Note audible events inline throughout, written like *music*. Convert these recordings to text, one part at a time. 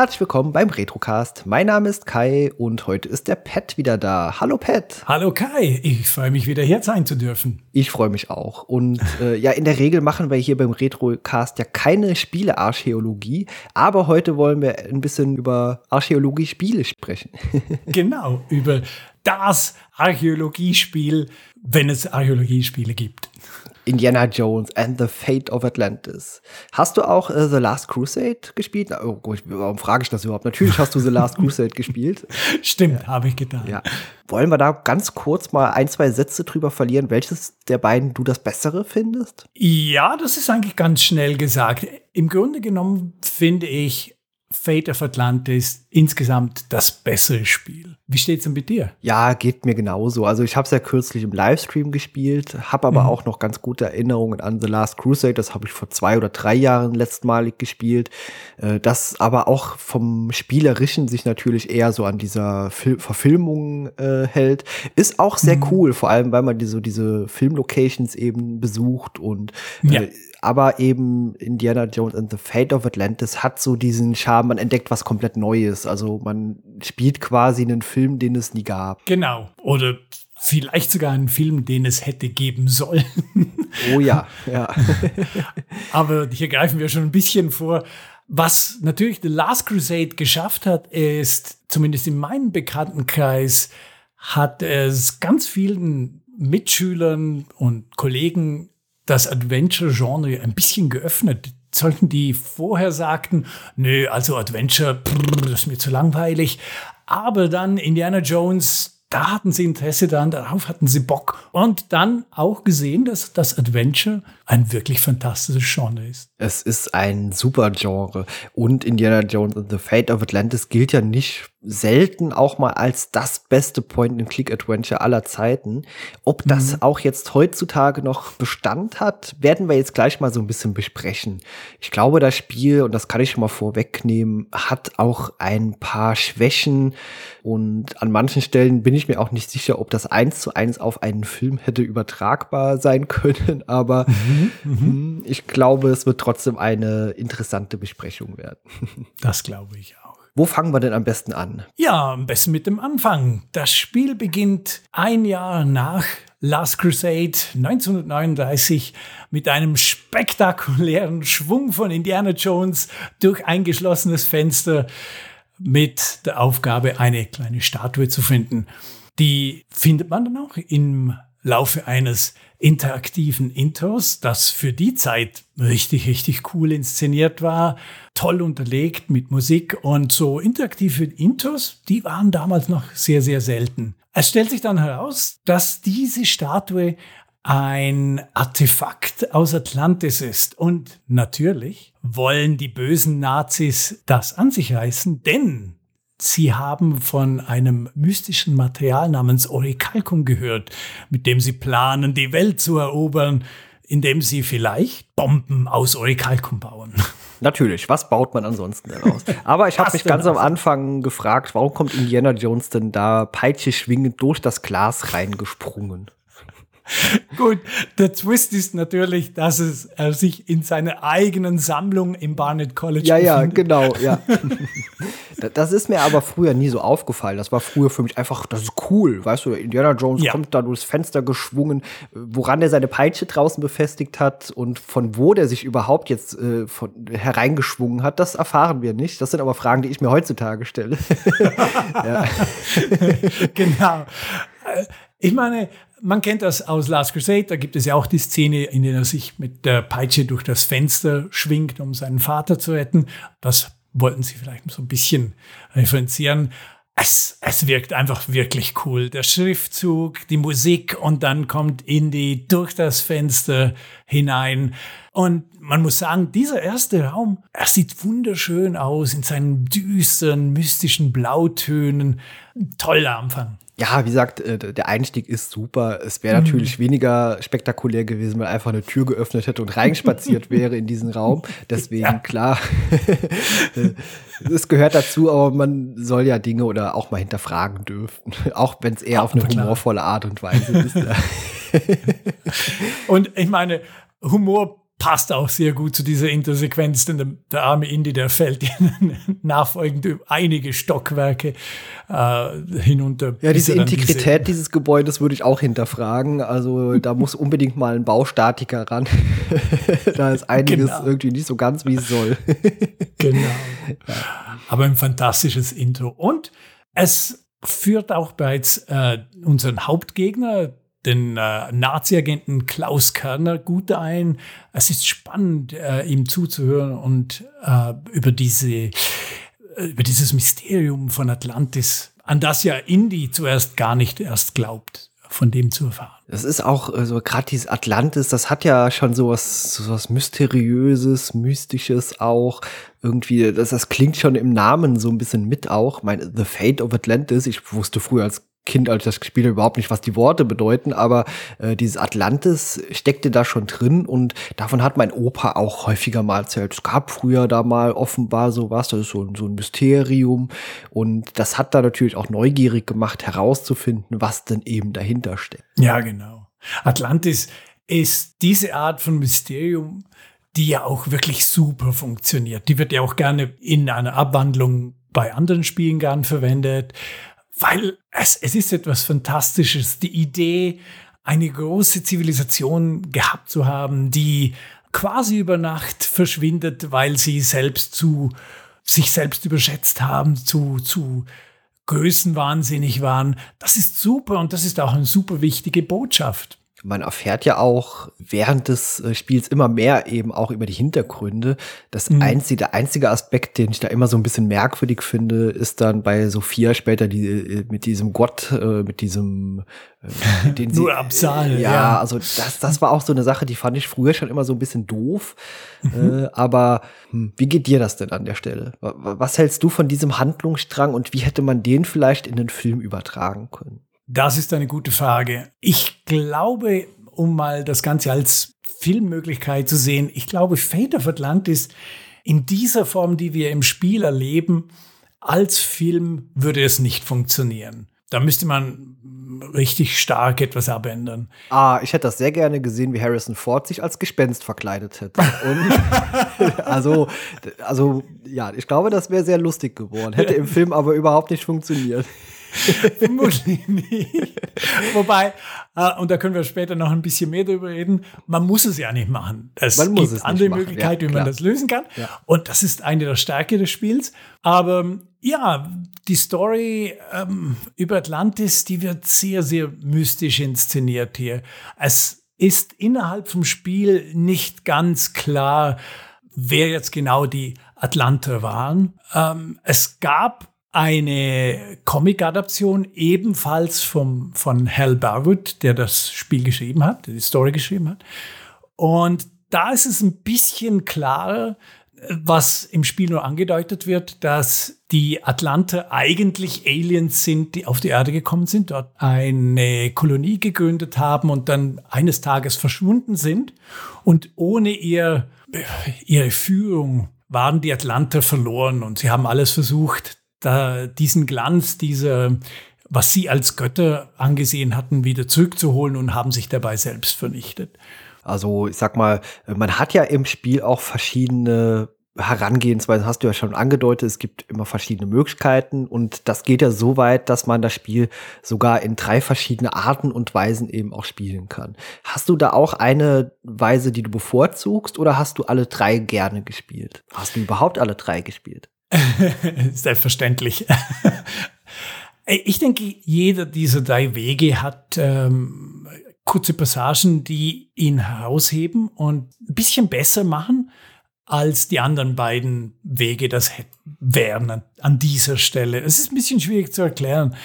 Herzlich willkommen beim Retrocast. Mein Name ist Kai und heute ist der Pat wieder da. Hallo Pat. Hallo Kai, ich freue mich wieder hier sein zu dürfen. Ich freue mich auch. Und äh, ja, in der Regel machen wir hier beim Retrocast ja keine Spielearchäologie, aber heute wollen wir ein bisschen über Archäologie-Spiele sprechen. *laughs* genau, über das Archäologiespiel, wenn es Archäologiespiele gibt. Indiana Jones and the Fate of Atlantis. Hast du auch äh, The Last Crusade gespielt? Oh warum frage ich das überhaupt? Natürlich hast du The Last Crusade gespielt. *laughs* Stimmt, ja. habe ich getan. Ja. Wollen wir da ganz kurz mal ein, zwei Sätze drüber verlieren, welches der beiden du das bessere findest? Ja, das ist eigentlich ganz schnell gesagt. Im Grunde genommen finde ich Fate of Atlantis insgesamt das bessere Spiel. Wie steht's denn mit dir? Ja, geht mir genauso. Also ich habe es ja kürzlich im Livestream gespielt, habe aber mhm. auch noch ganz gute Erinnerungen an The Last Crusade. Das habe ich vor zwei oder drei Jahren letztmalig gespielt. Äh, das aber auch vom Spielerischen sich natürlich eher so an dieser Fil Verfilmung äh, hält. Ist auch sehr mhm. cool, vor allem weil man die, so diese Filmlocations eben besucht und äh, ja aber eben Indiana Jones and the Fate of Atlantis hat so diesen Charme, man entdeckt was komplett Neues. Also man spielt quasi einen Film, den es nie gab. Genau. Oder vielleicht sogar einen Film, den es hätte geben sollen. Oh ja, *laughs* ja. aber hier greifen wir schon ein bisschen vor. Was natürlich The Last Crusade geschafft hat, ist, zumindest in meinem Bekanntenkreis, hat es ganz vielen Mitschülern und Kollegen das Adventure-Genre ein bisschen geöffnet. Sollten die vorher sagten, nö, also Adventure, brr, das ist mir zu langweilig. Aber dann Indiana Jones, da hatten sie Interesse daran, darauf hatten sie Bock. Und dann auch gesehen, dass das Adventure ein wirklich fantastisches Genre ist. Es ist ein super Genre. Und Indiana Jones and the Fate of Atlantis gilt ja nicht selten auch mal als das beste Point-and-Click-Adventure aller Zeiten. Ob das mhm. auch jetzt heutzutage noch Bestand hat, werden wir jetzt gleich mal so ein bisschen besprechen. Ich glaube, das Spiel, und das kann ich schon mal vorwegnehmen, hat auch ein paar Schwächen und an manchen Stellen bin ich mir auch nicht sicher, ob das eins zu eins auf einen Film hätte übertragbar sein *laughs* können, aber mhm. Mhm. Hm, ich glaube, es wird trotzdem eine interessante Besprechung werden. *laughs* Das glaube ich auch. Wo fangen wir denn am besten an? Ja, am besten mit dem Anfang. Das Spiel beginnt ein Jahr nach Last Crusade 1939 mit einem spektakulären Schwung von Indiana Jones durch ein geschlossenes Fenster mit der Aufgabe, eine kleine Statue zu finden. Die findet man dann auch im Laufe eines interaktiven Intros, das für die Zeit richtig, richtig cool inszeniert war, toll unterlegt mit Musik und so interaktive Intros, die waren damals noch sehr, sehr selten. Es stellt sich dann heraus, dass diese Statue ein Artefakt aus Atlantis ist. Und natürlich wollen die bösen Nazis das an sich reißen, denn Sie haben von einem mystischen Material namens Orichalcum gehört, mit dem Sie planen, die Welt zu erobern, indem Sie vielleicht Bomben aus Orichalcum bauen. *laughs* Natürlich, was baut man ansonsten daraus? Aber ich habe mich ganz am Anfang gefragt, warum kommt Indiana Jones denn da Peitsche schwingend durch das Glas reingesprungen? *laughs* Gut, der Twist ist natürlich, dass es er sich in seiner eigenen Sammlung im Barnett College Ja, ja, genau, *laughs* ja. das ist mir aber früher nie so aufgefallen. Das war früher für mich einfach, das ist cool, weißt du, Indiana Jones ja. kommt da durchs Fenster geschwungen, woran er seine Peitsche draußen befestigt hat und von wo der sich überhaupt jetzt äh, von, hereingeschwungen hat, das erfahren wir nicht. Das sind aber Fragen, die ich mir heutzutage stelle. *laughs* genau. Äh, ich meine, man kennt das aus Last Crusade, da gibt es ja auch die Szene, in der er sich mit der Peitsche durch das Fenster schwingt, um seinen Vater zu retten. Das wollten sie vielleicht so ein bisschen referenzieren. Es, es wirkt einfach wirklich cool. Der Schriftzug, die Musik und dann kommt Indy durch das Fenster hinein. Und man muss sagen, dieser erste Raum, er sieht wunderschön aus in seinen düsteren, mystischen Blautönen. toller Anfang. Ja, wie gesagt, äh, der Einstieg ist super. Es wäre natürlich mhm. weniger spektakulär gewesen, wenn einfach eine Tür geöffnet hätte und reinspaziert *laughs* wäre in diesen Raum. Deswegen, ja. klar, *laughs* es gehört dazu, aber man soll ja Dinge oder auch mal hinterfragen dürfen. Auch wenn es eher auf eine humorvolle Art und Weise ist. *laughs* und ich meine, Humor passt auch sehr gut zu dieser Intersequenz, denn der, der arme Indy, der fällt *laughs* nachfolgend einige Stockwerke äh, hinunter. Ja, diese Integrität diese dieses Gebäudes würde ich auch hinterfragen. Also da muss unbedingt mal ein Baustatiker ran. *laughs* da ist einiges genau. irgendwie nicht so ganz, wie es soll. *laughs* genau. Aber ein fantastisches Intro. Und es führt auch bereits äh, unseren Hauptgegner, den äh, Nazi-Agenten Klaus Körner gut ein. Es ist spannend, äh, ihm zuzuhören und äh, über diese äh, über dieses Mysterium von Atlantis, an das ja Indy zuerst gar nicht erst glaubt, von dem zu erfahren. Das ist auch so also gerade dieses Atlantis, das hat ja schon sowas sowas mysteriöses, mystisches auch irgendwie, das, das klingt schon im Namen so ein bisschen mit auch. Mein The Fate of Atlantis, ich wusste früher als Kind, als das habe, überhaupt nicht, was die Worte bedeuten, aber äh, dieses Atlantis steckte da schon drin und davon hat mein Opa auch häufiger mal erzählt. Es gab früher da mal offenbar sowas, das ist so, so ein Mysterium und das hat da natürlich auch neugierig gemacht, herauszufinden, was denn eben dahinter steckt. Ja, genau. Atlantis ist diese Art von Mysterium, die ja auch wirklich super funktioniert. Die wird ja auch gerne in einer Abwandlung bei anderen Spielen gern verwendet weil es, es ist etwas Fantastisches. Die Idee, eine große Zivilisation gehabt zu haben, die quasi über Nacht verschwindet, weil sie selbst zu sich selbst überschätzt haben, zu, zu größenwahnsinnig waren. Das ist super und das ist auch eine super wichtige Botschaft man erfährt ja auch während des äh, Spiels immer mehr eben auch über die Hintergründe. Das mhm. einzige, der einzige Aspekt, den ich da immer so ein bisschen merkwürdig finde, ist dann bei Sophia später die äh, mit diesem Gott, äh, mit diesem *laughs* den sie, Nur Absal, ja, ja, also das, das war auch so eine Sache, die fand ich früher schon immer so ein bisschen doof. Mhm. Aber hm, wie geht dir das denn an der Stelle? Was hältst du von diesem Handlungsstrang und wie hätte man den vielleicht in den Film übertragen können? Das ist eine gute Frage. Ich glaube, um mal das Ganze als Filmmöglichkeit zu sehen, ich glaube, Fate of Atlantis in dieser Form, die wir im Spiel erleben, als Film würde es nicht funktionieren. Da müsste man richtig stark etwas abändern. Ah, ich hätte das sehr gerne gesehen, wie Harrison Ford sich als Gespenst verkleidet hätte. Und *laughs* also, also ja, ich glaube, das wäre sehr lustig geworden. Hätte im Film aber überhaupt nicht funktioniert. Vermutlich nicht. Wobei, äh, und da können wir später noch ein bisschen mehr drüber reden, man muss es ja nicht machen. Es man gibt es andere Möglichkeiten, ja, wie man das lösen kann. Ja. Und das ist eine der Stärke des Spiels. Aber ja, die Story ähm, über Atlantis, die wird sehr, sehr mystisch inszeniert hier. Es ist innerhalb vom Spiel nicht ganz klar, wer jetzt genau die Atlanter waren. Ähm, es gab eine Comic-Adaption ebenfalls vom, von Hal Barwood, der das Spiel geschrieben hat, die Story geschrieben hat. Und da ist es ein bisschen klarer, was im Spiel nur angedeutet wird, dass die Atlanter eigentlich Aliens sind, die auf die Erde gekommen sind, dort eine Kolonie gegründet haben und dann eines Tages verschwunden sind. Und ohne ihr, ihre Führung waren die Atlanter verloren und sie haben alles versucht, da diesen Glanz, diese, was sie als Götter angesehen hatten, wieder zurückzuholen und haben sich dabei selbst vernichtet. Also ich sag mal, man hat ja im Spiel auch verschiedene Herangehensweisen, hast du ja schon angedeutet, es gibt immer verschiedene Möglichkeiten und das geht ja so weit, dass man das Spiel sogar in drei verschiedene Arten und Weisen eben auch spielen kann. Hast du da auch eine Weise, die du bevorzugst oder hast du alle drei gerne gespielt? Hast du überhaupt alle drei gespielt? *laughs* Selbstverständlich. *laughs* ich denke, jeder dieser drei Wege hat ähm, kurze Passagen, die ihn herausheben und ein bisschen besser machen, als die anderen beiden Wege das wären an dieser Stelle. Es ist ein bisschen schwierig zu erklären.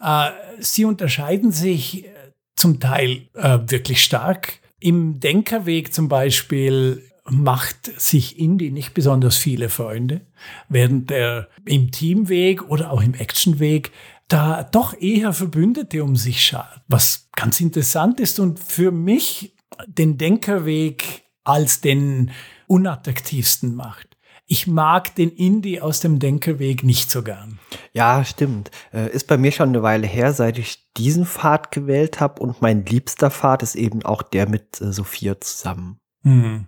Äh, sie unterscheiden sich äh, zum Teil äh, wirklich stark. Im Denkerweg zum Beispiel macht sich Indie nicht besonders viele Freunde, während er im Teamweg oder auch im Actionweg da doch eher Verbündete um sich schart, was ganz interessant ist und für mich den Denkerweg als den unattraktivsten macht. Ich mag den Indie aus dem Denkerweg nicht so gern. Ja, stimmt. Äh, ist bei mir schon eine Weile her, seit ich diesen Pfad gewählt habe und mein liebster Pfad ist eben auch der mit äh, Sophia zusammen. Mhm.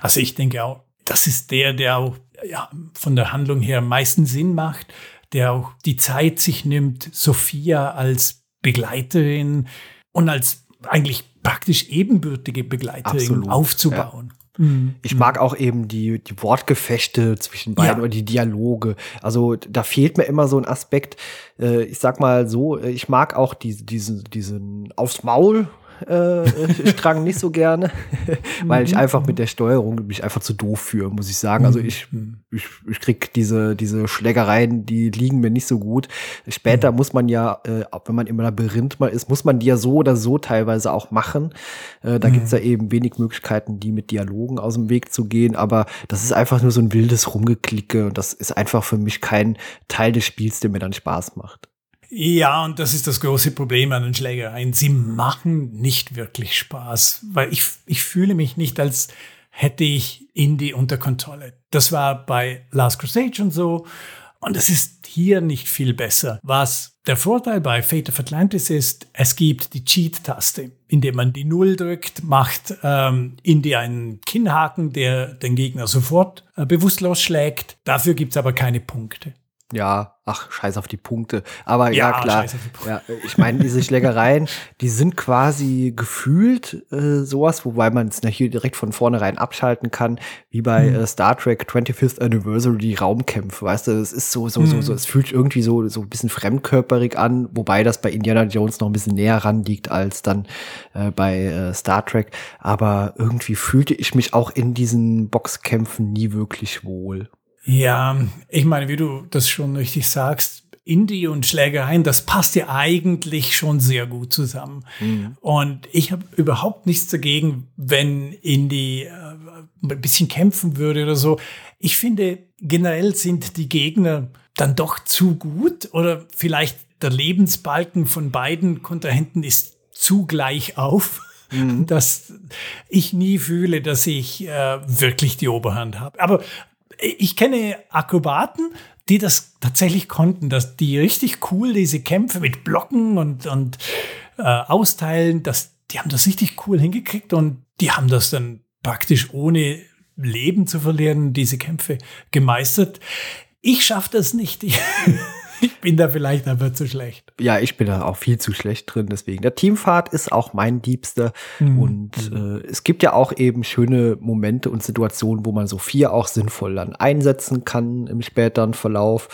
Also ich denke auch, das ist der, der auch ja, von der Handlung her am meisten Sinn macht, der auch die Zeit sich nimmt, Sophia als Begleiterin und als eigentlich praktisch ebenbürtige Begleiterin Absolut, aufzubauen. Ja. Mhm. Ich mag auch eben die, die Wortgefechte zwischen beiden ja. oder die Dialoge. Also da fehlt mir immer so ein Aspekt. Äh, ich sag mal so, ich mag auch die, diesen, diesen aufs Maul äh, Strang nicht so gerne, *laughs* weil ich mhm. einfach mit der Steuerung mich einfach zu doof fühle, muss ich sagen. Also ich, mhm. ich, ich krieg diese, diese Schlägereien, die liegen mir nicht so gut. Später mhm. muss man ja, äh, wenn man im Labyrinth mal ist, muss man die ja so oder so teilweise auch machen. Äh, da gibt's ja eben wenig Möglichkeiten, die mit Dialogen aus dem Weg zu gehen, aber das ist einfach nur so ein wildes Rumgeklicke und das ist einfach für mich kein Teil des Spiels, der mir dann Spaß macht. Ja, und das ist das große Problem an den Schlägereien. Sie machen nicht wirklich Spaß, weil ich, ich fühle mich nicht, als hätte ich Indie unter Kontrolle. Das war bei Last Crusade schon so. Und es ist hier nicht viel besser. Was der Vorteil bei Fate of Atlantis ist, es gibt die Cheat-Taste. Indem man die Null drückt, macht ähm, Indie einen Kinnhaken, der den Gegner sofort äh, bewusstlos schlägt. Dafür gibt's aber keine Punkte. Ja, ach, scheiß auf die Punkte. Aber ja, ja klar. Ja, ich meine, diese Schlägereien, die sind quasi gefühlt äh, sowas, wobei man es hier direkt von vornherein abschalten kann, wie bei hm. äh, Star Trek 25th Anniversary, die Raumkämpfe, weißt du, es ist so, so, hm. so, so, es fühlt irgendwie so, so ein bisschen fremdkörperig an, wobei das bei Indiana Jones noch ein bisschen näher ran liegt als dann äh, bei äh, Star Trek. Aber irgendwie fühlte ich mich auch in diesen Boxkämpfen nie wirklich wohl. Ja, ich meine, wie du das schon richtig sagst, Indie und Schlägereien, das passt ja eigentlich schon sehr gut zusammen. Mhm. Und ich habe überhaupt nichts dagegen, wenn Indie äh, ein bisschen kämpfen würde oder so. Ich finde, generell sind die Gegner dann doch zu gut oder vielleicht der Lebensbalken von beiden Kontrahenten ist zu gleich auf. Mhm. *laughs* dass ich nie fühle, dass ich äh, wirklich die Oberhand habe. Aber ich kenne Akrobaten, die das tatsächlich konnten, dass die richtig cool diese Kämpfe mit Blocken und, und äh, Austeilen, das, die haben das richtig cool hingekriegt und die haben das dann praktisch ohne Leben zu verlieren, diese Kämpfe gemeistert. Ich schaffe das nicht. *laughs* *laughs* *laughs* Ich bin da vielleicht aber zu schlecht. Ja, ich bin da auch viel zu schlecht drin. Deswegen, der Teamfahrt ist auch mein Liebster. Mhm. Und äh, es gibt ja auch eben schöne Momente und Situationen, wo man Sophia auch sinnvoll dann einsetzen kann im späteren Verlauf.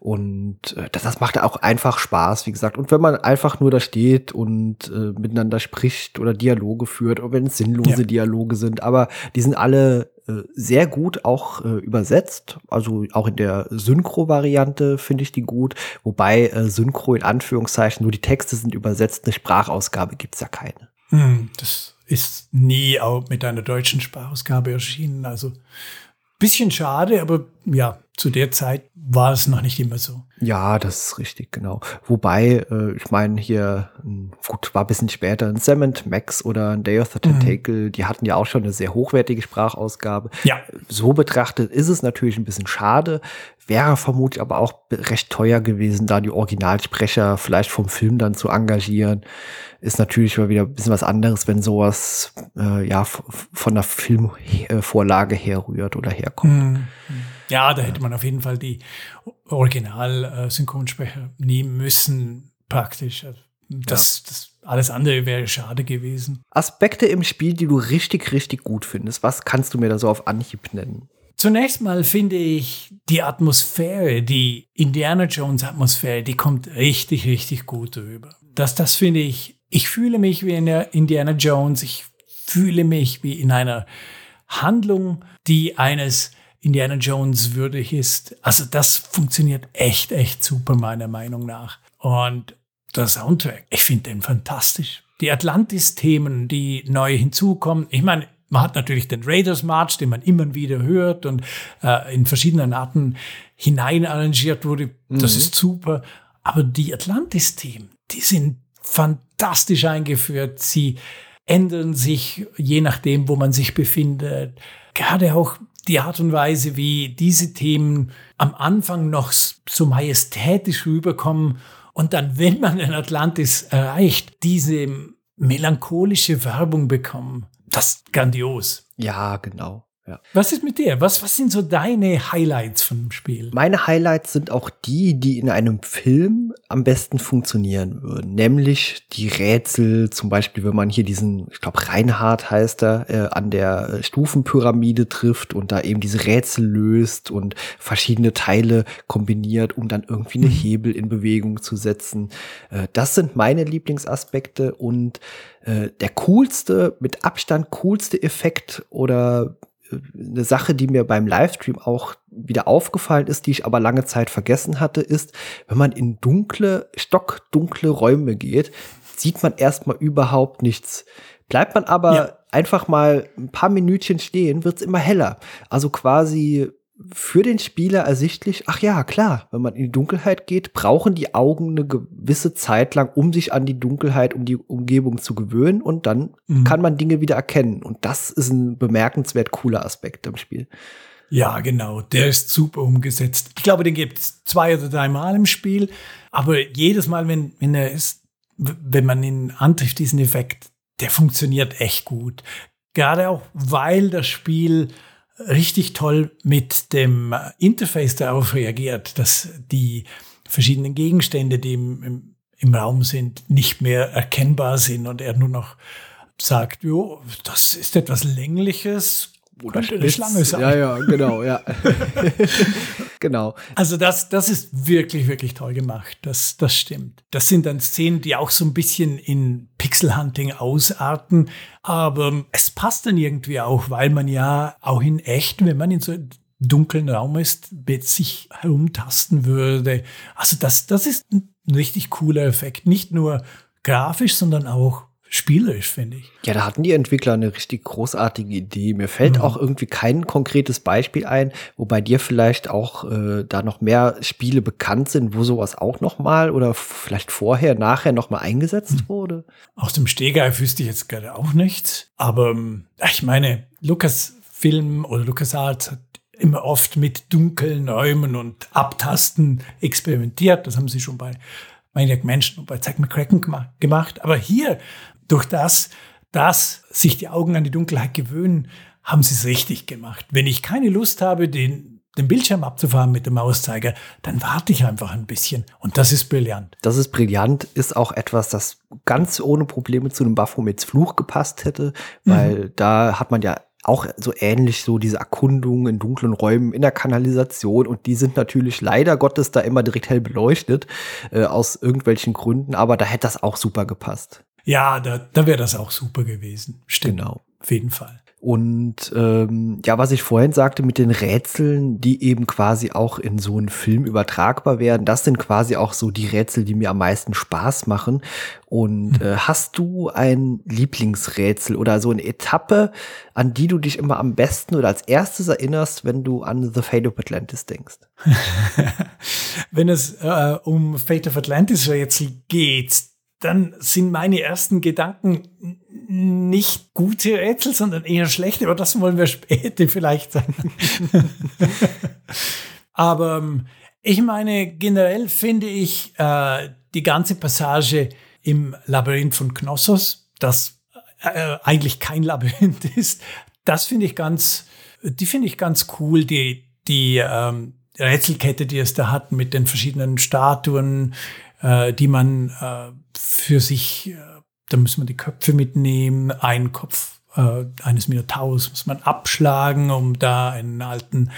Und äh, das, das macht auch einfach Spaß, wie gesagt. Und wenn man einfach nur da steht und äh, miteinander spricht oder Dialoge führt, oder wenn es sinnlose ja. Dialoge sind, aber die sind alle sehr gut auch äh, übersetzt. Also auch in der Synchro-Variante finde ich die gut. Wobei äh, Synchro in Anführungszeichen nur die Texte sind übersetzt, eine Sprachausgabe gibt's ja keine. Hm, das ist nie auch mit einer deutschen Sprachausgabe erschienen. Also bisschen schade, aber ja, zu der Zeit war es noch nicht immer so. Ja, das ist richtig, genau. Wobei, äh, ich meine, hier, hm, gut, war ein bisschen später ein Cement Max oder ein Day of the Tentacle, mhm. die hatten ja auch schon eine sehr hochwertige Sprachausgabe. Ja. So betrachtet ist es natürlich ein bisschen schade, wäre vermutlich aber auch recht teuer gewesen, da die Originalsprecher vielleicht vom Film dann zu engagieren. Ist natürlich mal wieder ein bisschen was anderes, wenn sowas äh, ja von der Filmvorlage herrührt oder herkommt. Mhm. Ja, da hätte man auf jeden Fall die Original-Synchronsprecher nehmen müssen, praktisch. Also, das, ja. das alles andere wäre schade gewesen. Aspekte im Spiel, die du richtig, richtig gut findest. Was kannst du mir da so auf Anhieb nennen? Zunächst mal finde ich die Atmosphäre, die Indiana Jones Atmosphäre, die kommt richtig, richtig gut rüber. Das, das finde ich, ich fühle mich wie in der Indiana Jones, ich fühle mich wie in einer Handlung, die eines Indiana Jones würdig ist. Also das funktioniert echt, echt super meiner Meinung nach. Und der Soundtrack, ich finde den fantastisch. Die Atlantis-Themen, die neu hinzukommen. Ich meine, man hat natürlich den Raiders March, den man immer wieder hört und äh, in verschiedenen Arten hinein arrangiert wurde. Das mhm. ist super. Aber die Atlantis-Themen, die sind fantastisch eingeführt. Sie ändern sich je nachdem, wo man sich befindet. Gerade auch die Art und Weise, wie diese Themen am Anfang noch so majestätisch rüberkommen und dann, wenn man den Atlantis erreicht, diese melancholische Werbung bekommen. Das ist grandios. Ja, genau. Ja. Was ist mit dir? Was, was sind so deine Highlights vom Spiel? Meine Highlights sind auch die, die in einem Film am besten funktionieren würden. Nämlich die Rätsel, zum Beispiel, wenn man hier diesen, ich glaube, Reinhard heißt er, äh, an der äh, Stufenpyramide trifft und da eben diese Rätsel löst und verschiedene Teile kombiniert, um dann irgendwie eine mhm. Hebel in Bewegung zu setzen. Äh, das sind meine Lieblingsaspekte und äh, der coolste, mit Abstand coolste Effekt oder eine Sache, die mir beim Livestream auch wieder aufgefallen ist, die ich aber lange Zeit vergessen hatte, ist, wenn man in dunkle, stockdunkle Räume geht, sieht man erstmal überhaupt nichts. Bleibt man aber ja. einfach mal ein paar Minütchen stehen, wird's immer heller. Also quasi für den Spieler ersichtlich, ach ja, klar, wenn man in die Dunkelheit geht, brauchen die Augen eine gewisse Zeit lang, um sich an die Dunkelheit, um die Umgebung zu gewöhnen und dann mhm. kann man Dinge wieder erkennen. Und das ist ein bemerkenswert cooler Aspekt im Spiel. Ja, genau, der ist super umgesetzt. Ich glaube, den gibt es zwei oder drei Mal im Spiel, aber jedes Mal, wenn, wenn er ist, wenn man ihn antrifft, diesen Effekt, der funktioniert echt gut. Gerade auch, weil das Spiel richtig toll mit dem Interface darauf reagiert, dass die verschiedenen Gegenstände, die im, im, im Raum sind, nicht mehr erkennbar sind und er nur noch sagt, jo, das ist etwas Längliches, oder könnte eine Schlange sein. Ja, ja, genau, ja. *laughs* genau. Also das, das ist wirklich, wirklich toll gemacht. Das, das stimmt. Das sind dann Szenen, die auch so ein bisschen in Pixelhunting ausarten. Aber es passt dann irgendwie auch, weil man ja auch in echt, wenn man in so einem dunklen Raum ist, mit sich herumtasten würde. Also das, das ist ein richtig cooler Effekt. Nicht nur grafisch, sondern auch spielerisch, finde ich. Ja, da hatten die Entwickler eine richtig großartige Idee. Mir fällt mhm. auch irgendwie kein konkretes Beispiel ein, wobei dir vielleicht auch äh, da noch mehr Spiele bekannt sind, wo sowas auch noch mal oder vielleicht vorher, nachher noch mal eingesetzt mhm. wurde. Aus dem Stegreif wüsste ich jetzt gerade auch nichts. Aber ähm, ich meine, Lukas Film oder Lukas Arts hat immer oft mit dunklen Räumen und Abtasten experimentiert. Das haben sie schon bei Maniac Menschen und bei Zack McCracken gemacht. Aber hier durch das, dass sich die Augen an die Dunkelheit gewöhnen, haben sie es richtig gemacht. Wenn ich keine Lust habe, den, den Bildschirm abzufahren mit dem Mauszeiger, dann warte ich einfach ein bisschen. Und das ist brillant. Das ist brillant, ist auch etwas, das ganz ohne Probleme zu einem Baphomets Fluch gepasst hätte, weil mhm. da hat man ja auch so ähnlich so diese Erkundungen in dunklen Räumen in der Kanalisation und die sind natürlich leider Gottes da immer direkt hell beleuchtet äh, aus irgendwelchen Gründen, aber da hätte das auch super gepasst. Ja, da, da wäre das auch super gewesen. Stimmt. Genau. Auf jeden Fall. Und ähm, ja, was ich vorhin sagte mit den Rätseln, die eben quasi auch in so einen Film übertragbar werden, das sind quasi auch so die Rätsel, die mir am meisten Spaß machen. Und hm. äh, hast du ein Lieblingsrätsel oder so eine Etappe, an die du dich immer am besten oder als erstes erinnerst, wenn du an The Fate of Atlantis denkst? *laughs* wenn es äh, um Fate of Atlantis Rätsel geht, dann sind meine ersten Gedanken nicht gute Rätsel, sondern eher schlechte, aber das wollen wir später vielleicht sagen. *laughs* aber ähm, ich meine, generell finde ich äh, die ganze Passage im Labyrinth von Knossos, das äh, eigentlich kein Labyrinth *laughs* ist, das finde ich ganz, die finde ich ganz cool, die, die ähm, Rätselkette, die es da hat mit den verschiedenen Statuen, äh, die man äh, für sich, äh, da muss man die Köpfe mitnehmen, einen Kopf äh, eines Minotauros muss man abschlagen, um da einen alten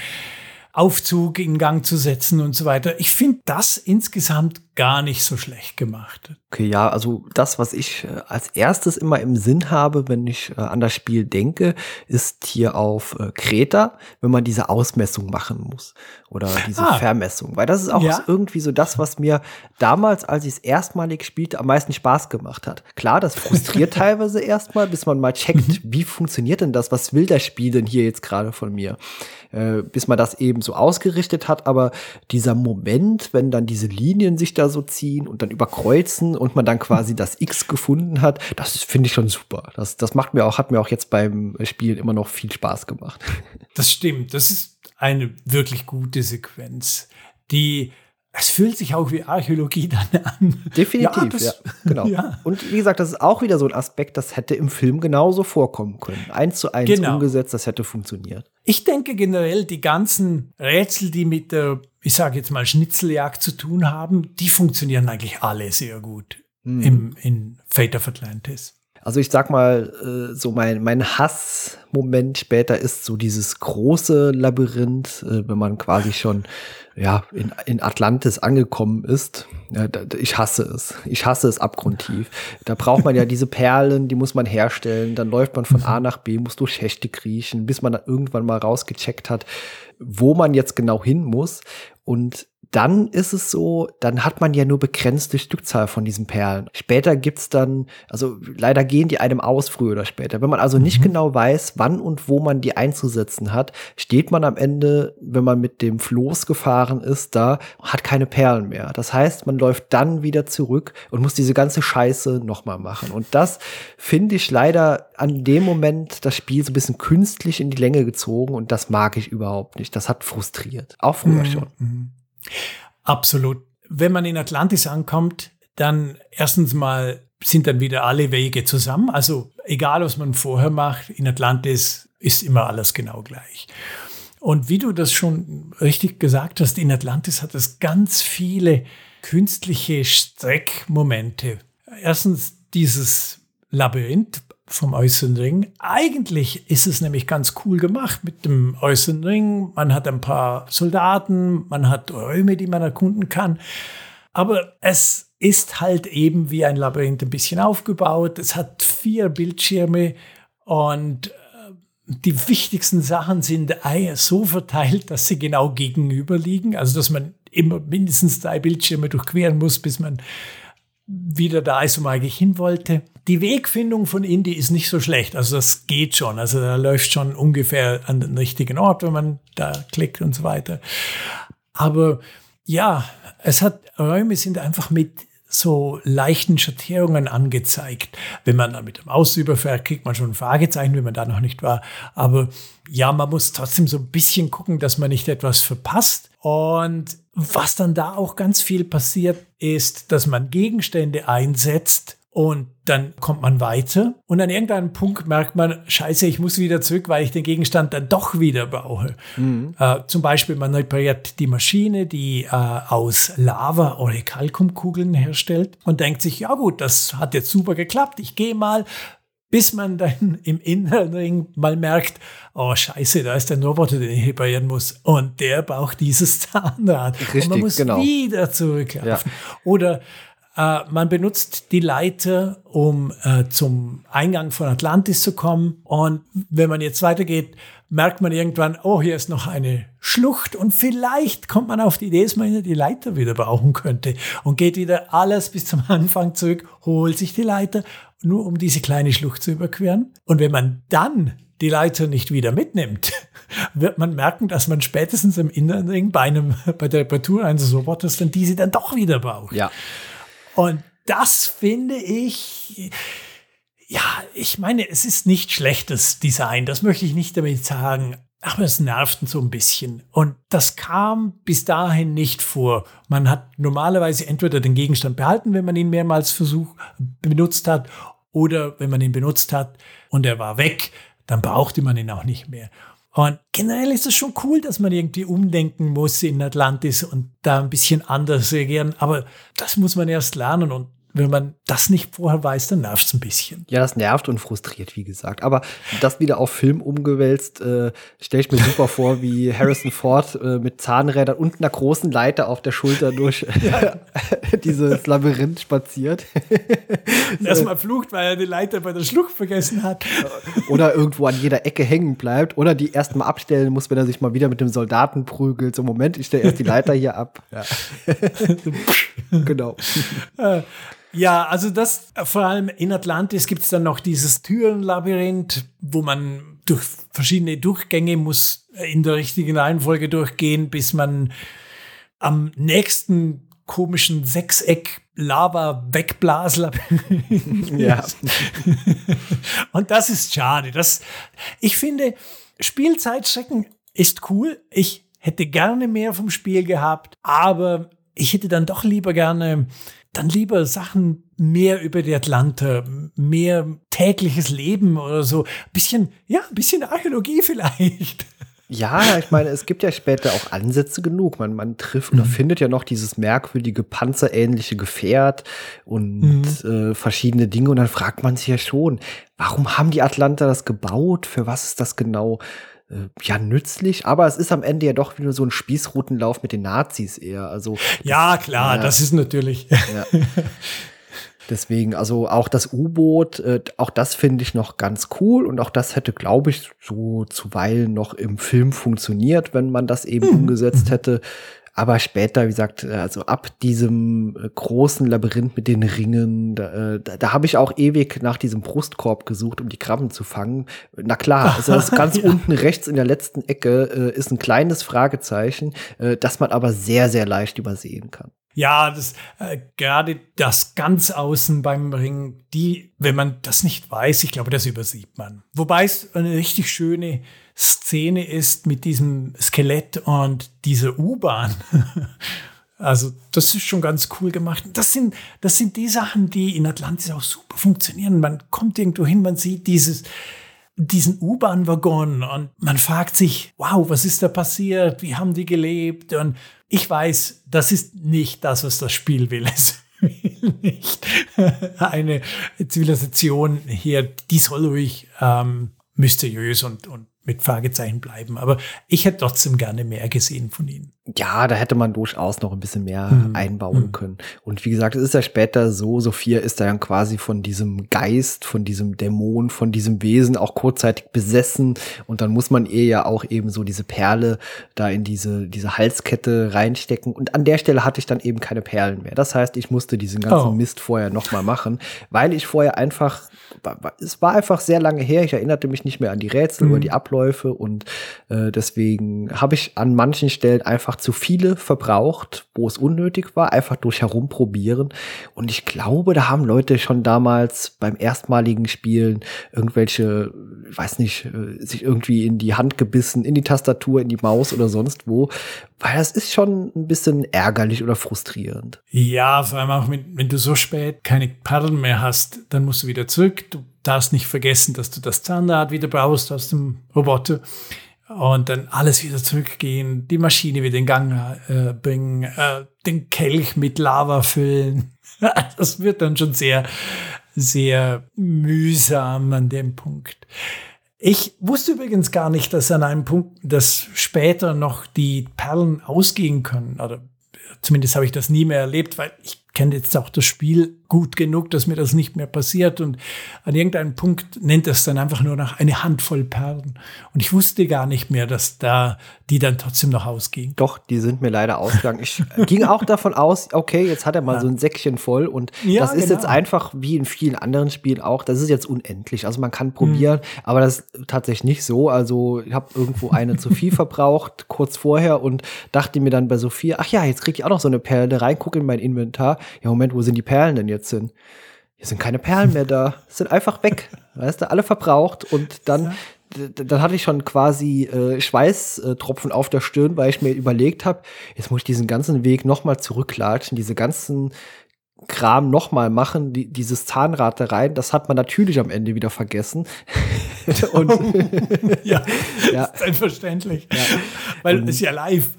Aufzug in Gang zu setzen und so weiter. Ich finde das insgesamt gar nicht so schlecht gemacht. Okay, ja, also das, was ich äh, als erstes immer im Sinn habe, wenn ich äh, an das Spiel denke, ist hier auf äh, Kreta, wenn man diese Ausmessung machen muss oder diese ah, Vermessung, weil das ist auch ja. irgendwie so das, was mir damals, als ich es erstmalig spielte, am meisten Spaß gemacht hat. Klar, das frustriert *laughs* teilweise erstmal, bis man mal checkt, mhm. wie funktioniert denn das, was will das Spiel denn hier jetzt gerade von mir, bis man das eben so ausgerichtet hat, aber dieser Moment, wenn dann diese Linien sich da so ziehen und dann überkreuzen und man dann quasi das X gefunden hat, das finde ich schon super. Das, das macht mir auch, hat mir auch jetzt beim Spielen immer noch viel Spaß gemacht. Das stimmt. Das ist eine wirklich gute Sequenz, die es fühlt sich auch wie Archäologie dann an. Definitiv, ja, das, ja genau. Ja. Und wie gesagt, das ist auch wieder so ein Aspekt, das hätte im Film genauso vorkommen können. Eins zu eins genau. umgesetzt, das hätte funktioniert. Ich denke generell, die ganzen Rätsel, die mit der, ich sage jetzt mal, Schnitzeljagd zu tun haben, die funktionieren eigentlich alle sehr gut mhm. im, in Fate of Atlantis. Also ich sag mal, äh, so mein, mein Hassmoment später ist so dieses große Labyrinth, äh, wenn man quasi schon ja, in, in Atlantis angekommen ist. Ja, ich hasse es. Ich hasse es abgrundtief. Da braucht man ja diese Perlen, die muss man herstellen. Dann läuft man von A nach B, muss durch Schächte kriechen, bis man dann irgendwann mal rausgecheckt hat, wo man jetzt genau hin muss. Und dann ist es so, dann hat man ja nur begrenzte Stückzahl von diesen Perlen. Später gibt's dann, also leider gehen die einem aus, früher oder später. Wenn man also nicht mhm. genau weiß, wann und wo man die einzusetzen hat, steht man am Ende, wenn man mit dem Floß gefahren ist, da, hat keine Perlen mehr. Das heißt, man läuft dann wieder zurück und muss diese ganze Scheiße nochmal machen. Und das finde ich leider an dem Moment das Spiel so ein bisschen künstlich in die Länge gezogen und das mag ich überhaupt nicht. Das hat frustriert. Auch früher mhm. schon. Mhm. Absolut. Wenn man in Atlantis ankommt, dann erstens mal sind dann wieder alle Wege zusammen. Also egal, was man vorher macht, in Atlantis ist immer alles genau gleich. Und wie du das schon richtig gesagt hast, in Atlantis hat es ganz viele künstliche Streckmomente. Erstens dieses Labyrinth, vom äußeren Ring. Eigentlich ist es nämlich ganz cool gemacht mit dem äußeren Ring. Man hat ein paar Soldaten, man hat Räume, die man erkunden kann. Aber es ist halt eben wie ein Labyrinth ein bisschen aufgebaut. Es hat vier Bildschirme und äh, die wichtigsten Sachen sind so verteilt, dass sie genau gegenüber liegen. Also, dass man immer mindestens drei Bildschirme durchqueren muss, bis man wieder da ist, wo man eigentlich hin wollte. Die Wegfindung von Indy ist nicht so schlecht. Also das geht schon. Also da läuft schon ungefähr an den richtigen Ort, wenn man da klickt und so weiter. Aber ja, es hat Räume sind einfach mit so leichten Schattierungen angezeigt. Wenn man da mit dem Maus überfährt, kriegt man schon ein Fragezeichen, wenn man da noch nicht war. Aber ja, man muss trotzdem so ein bisschen gucken, dass man nicht etwas verpasst. Und was dann da auch ganz viel passiert, ist, dass man Gegenstände einsetzt, und dann kommt man weiter und an irgendeinem Punkt merkt man, scheiße, ich muss wieder zurück, weil ich den Gegenstand dann doch wieder brauche. Mhm. Äh, zum Beispiel, man repariert die Maschine, die äh, aus Lava oder Kalkumkugeln herstellt und denkt sich, ja gut, das hat jetzt super geklappt, ich gehe mal, bis man dann *laughs* im inneren Ring mal merkt, oh scheiße, da ist ein Roboter, den ich reparieren muss und der braucht dieses *laughs* Zahnrad. Richtig, und man muss genau. wieder zurücklaufen. Ja. Oder äh, man benutzt die Leiter, um äh, zum Eingang von Atlantis zu kommen. Und wenn man jetzt weitergeht, merkt man irgendwann, oh, hier ist noch eine Schlucht und vielleicht kommt man auf die Idee, dass man die Leiter wieder brauchen könnte und geht wieder alles bis zum Anfang zurück, holt sich die Leiter, nur um diese kleine Schlucht zu überqueren. Und wenn man dann die Leiter nicht wieder mitnimmt, *laughs* wird man merken, dass man spätestens im Inneren bei, einem, bei der Reparatur eines Roboters dann diese dann doch wieder braucht. Ja. Und das finde ich, ja, ich meine, es ist nicht schlechtes Design, das möchte ich nicht damit sagen, aber es nervt so ein bisschen. Und das kam bis dahin nicht vor. Man hat normalerweise entweder den Gegenstand behalten, wenn man ihn mehrmals versucht, benutzt hat, oder wenn man ihn benutzt hat und er war weg, dann brauchte man ihn auch nicht mehr. Und generell ist es schon cool, dass man irgendwie umdenken muss in Atlantis und da ein bisschen anders reagieren. Aber das muss man erst lernen und wenn man das nicht vorher weiß, dann nervt es ein bisschen. Ja, das nervt und frustriert, wie gesagt. Aber das wieder auf Film umgewälzt, äh, stelle ich mir super vor, wie Harrison Ford äh, mit Zahnrädern und einer großen Leiter auf der Schulter durch ja. *laughs* dieses Labyrinth spaziert. *laughs* Erstmal flucht, weil er die Leiter bei der Schlucht vergessen hat. Oder irgendwo an jeder Ecke hängen bleibt. Oder die erstmal abstellen muss, wenn er sich mal wieder mit dem Soldaten prügelt. So, Moment, ich stelle erst die Leiter hier ab. Ja. *laughs* genau. Äh, ja, also das, vor allem in Atlantis gibt es dann noch dieses Türenlabyrinth, wo man durch verschiedene Durchgänge, muss in der richtigen Reihenfolge durchgehen, bis man am nächsten komischen Sechseck Lava Wegblasler. *laughs* ja. *laughs* Und das ist schade. Das, ich finde, Spielzeitstrecken ist cool. Ich hätte gerne mehr vom Spiel gehabt, aber ich hätte dann doch lieber gerne dann lieber Sachen mehr über die Atlanta, mehr tägliches Leben oder so. Ein bisschen, ja, ein bisschen Archäologie vielleicht. Ja, ich meine, es gibt ja später auch Ansätze genug. Man, man trifft oder mhm. findet ja noch dieses merkwürdige panzerähnliche Gefährt und mhm. äh, verschiedene Dinge. Und dann fragt man sich ja schon, warum haben die Atlanter das gebaut? Für was ist das genau? Äh, ja, nützlich, aber es ist am Ende ja doch wieder so ein Spießrutenlauf mit den Nazis eher. Also ja, klar, ja, das ist natürlich. Ja. Deswegen, also auch das U-Boot, äh, auch das finde ich noch ganz cool und auch das hätte, glaube ich, so zuweilen noch im Film funktioniert, wenn man das eben mhm. umgesetzt *laughs* hätte. Aber später, wie gesagt, also ab diesem äh, großen Labyrinth mit den Ringen, da, äh, da, da habe ich auch ewig nach diesem Brustkorb gesucht, um die Krabben zu fangen. Na klar, *laughs* also ganz ja. unten rechts in der letzten Ecke äh, ist ein kleines Fragezeichen, äh, das man aber sehr, sehr leicht übersehen kann. Ja, das, äh, gerade das ganz außen beim Ring, die, wenn man das nicht weiß, ich glaube, das übersieht man. Wobei es eine richtig schöne Szene ist mit diesem Skelett und dieser U-Bahn. *laughs* Also, das ist schon ganz cool gemacht. Das sind, das sind die Sachen, die in Atlantis auch super funktionieren. Man kommt irgendwo hin, man sieht dieses, diesen U-Bahn-Waggon und man fragt sich, wow, was ist da passiert? Wie haben die gelebt? Und ich weiß, das ist nicht das, was das Spiel will. *laughs* Es will nicht *laughs* eine Zivilisation hier, die soll ruhig ähm, mysteriös und, und mit Fragezeichen bleiben. Aber ich hätte trotzdem gerne mehr gesehen von ihnen. Ja, da hätte man durchaus noch ein bisschen mehr mhm. einbauen mhm. können. Und wie gesagt, es ist ja später so, Sophia ist da dann quasi von diesem Geist, von diesem Dämon, von diesem Wesen auch kurzzeitig besessen. Und dann muss man ihr ja auch eben so diese Perle da in diese, diese Halskette reinstecken. Und an der Stelle hatte ich dann eben keine Perlen mehr. Das heißt, ich musste diesen ganzen oh. Mist vorher nochmal machen, weil ich vorher einfach, es war einfach sehr lange her. Ich erinnerte mich nicht mehr an die Rätsel mhm. oder die Abläufe. Und äh, deswegen habe ich an manchen Stellen einfach zu viele verbraucht, wo es unnötig war, einfach durch herumprobieren. Und ich glaube, da haben Leute schon damals beim erstmaligen Spielen irgendwelche, weiß nicht, äh, sich irgendwie in die Hand gebissen, in die Tastatur, in die Maus oder sonst wo, weil das ist schon ein bisschen ärgerlich oder frustrierend. Ja, vor allem auch, wenn, wenn du so spät keine Perlen mehr hast, dann musst du wieder zurück. Du darfst nicht vergessen, dass du das Zahnrad wieder brauchst aus dem Roboter und dann alles wieder zurückgehen, die Maschine wieder in Gang äh, bringen, äh, den Kelch mit Lava füllen. *laughs* das wird dann schon sehr, sehr mühsam an dem Punkt. Ich wusste übrigens gar nicht, dass an einem Punkt, dass später noch die Perlen ausgehen können. Oder zumindest habe ich das nie mehr erlebt, weil ich kenne jetzt auch das Spiel gut genug, dass mir das nicht mehr passiert. Und an irgendeinem Punkt nennt es dann einfach nur noch eine Handvoll Perlen. Und ich wusste gar nicht mehr, dass da die dann trotzdem noch ausgingen. Doch, die sind mir leider ausgegangen. Ich ging auch davon aus, okay, jetzt hat er mal ja. so ein Säckchen voll. Und ja, das ist genau. jetzt einfach wie in vielen anderen Spielen auch, das ist jetzt unendlich. Also man kann probieren, mhm. aber das ist tatsächlich nicht so. Also ich habe irgendwo eine zu viel *laughs* verbraucht, kurz vorher, und dachte mir dann bei Sophia, ach ja, jetzt kriege ich auch noch so eine Perle rein, gucke in mein Inventar. Ja, Moment, wo sind die Perlen denn jetzt? sind. Hier sind keine Perlen mehr da. *laughs* Sind einfach weg. Weißt du, alle verbraucht. Und dann, dann hatte ich schon quasi äh, Schweißtropfen auf der Stirn, weil ich mir überlegt habe, jetzt muss ich diesen ganzen Weg nochmal zurücklatschen, diese ganzen Kram nochmal machen, die, dieses Zahnrad da rein, das hat man natürlich am Ende wieder vergessen. *laughs* und *laughs* ja, *laughs* ja, selbstverständlich. Ja. Weil es ist ja live.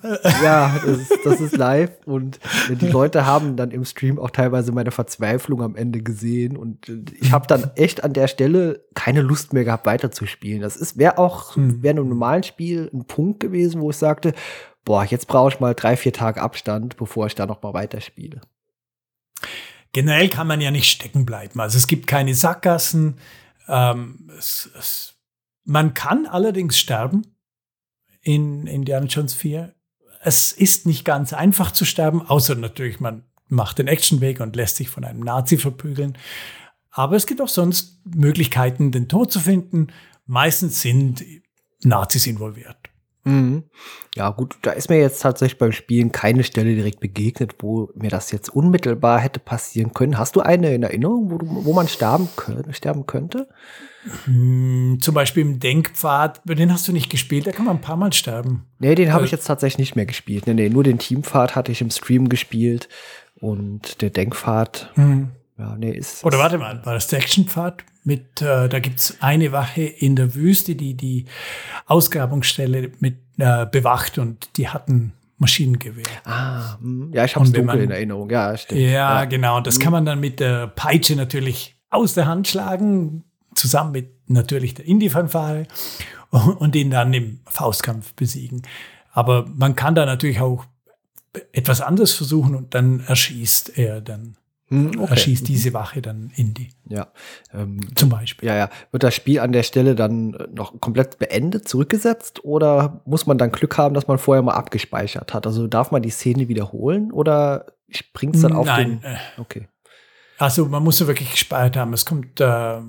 ja, das ist, das ist live und die Leute haben dann im Stream auch teilweise meine Verzweiflung am Ende gesehen und ich habe dann echt an der Stelle keine Lust mehr gehabt, weiterzuspielen. Das ist wäre auch hm. wäre im normalen Spiel ein Punkt gewesen, wo ich sagte, boah, jetzt brauche ich mal drei, vier Tage Abstand, bevor ich da noch mal weiterspiele. Generell kann man ja nicht stecken bleiben. Also es gibt keine Sackgassen. Ähm, es, es, man kann allerdings sterben in Indiana Jones 4. Es ist nicht ganz einfach zu sterben, außer natürlich, man macht den Actionweg und lässt sich von einem Nazi verprügeln. Aber es gibt auch sonst Möglichkeiten, den Tod zu finden. meistens sind Nazis involviert. Mhm. Ja, gut, da ist mir jetzt tatsächlich beim Spielen keine Stelle direkt begegnet, wo mir das jetzt unmittelbar hätte passieren können. Hast du eine in Erinnerung, wo, du, wo man sterben, können, sterben könnte? Hm, zum Beispiel im Denkpfad, den hast du nicht gespielt, da kann man ein paar Mal sterben. Nee, den habe äh, ich jetzt tatsächlich nicht mehr gespielt. Nee, nee, nur den Teampfad hatte ich im Stream gespielt und der Denkpfad. Mhm. Ja, nee, ist. Oder warte mal, war das der Actionpfad? Mit, äh, da gibt's eine Wache in der Wüste, die die Ausgrabungsstelle mit äh, bewacht und die hatten Maschinengewehr. Ah, hm. ja, ich habe es dunkel in Erinnerung. Ja, stimmt. Ja, ja. genau. Und das hm. kann man dann mit der Peitsche natürlich aus der Hand schlagen, zusammen mit natürlich der Indie-Fanfare und ihn dann im Faustkampf besiegen. Aber man kann da natürlich auch etwas anderes versuchen und dann erschießt er dann okay. erschießt diese Wache dann Indy. Ja. Ähm, Zum Beispiel. Ja, ja. Wird das Spiel an der Stelle dann äh, noch komplett beendet, zurückgesetzt oder muss man dann Glück haben, dass man vorher mal abgespeichert hat? Also darf man die Szene wiederholen oder springt es dann auf Nein. den. Äh, okay. Also man muss ja wirklich gespeichert haben. Es kommt äh,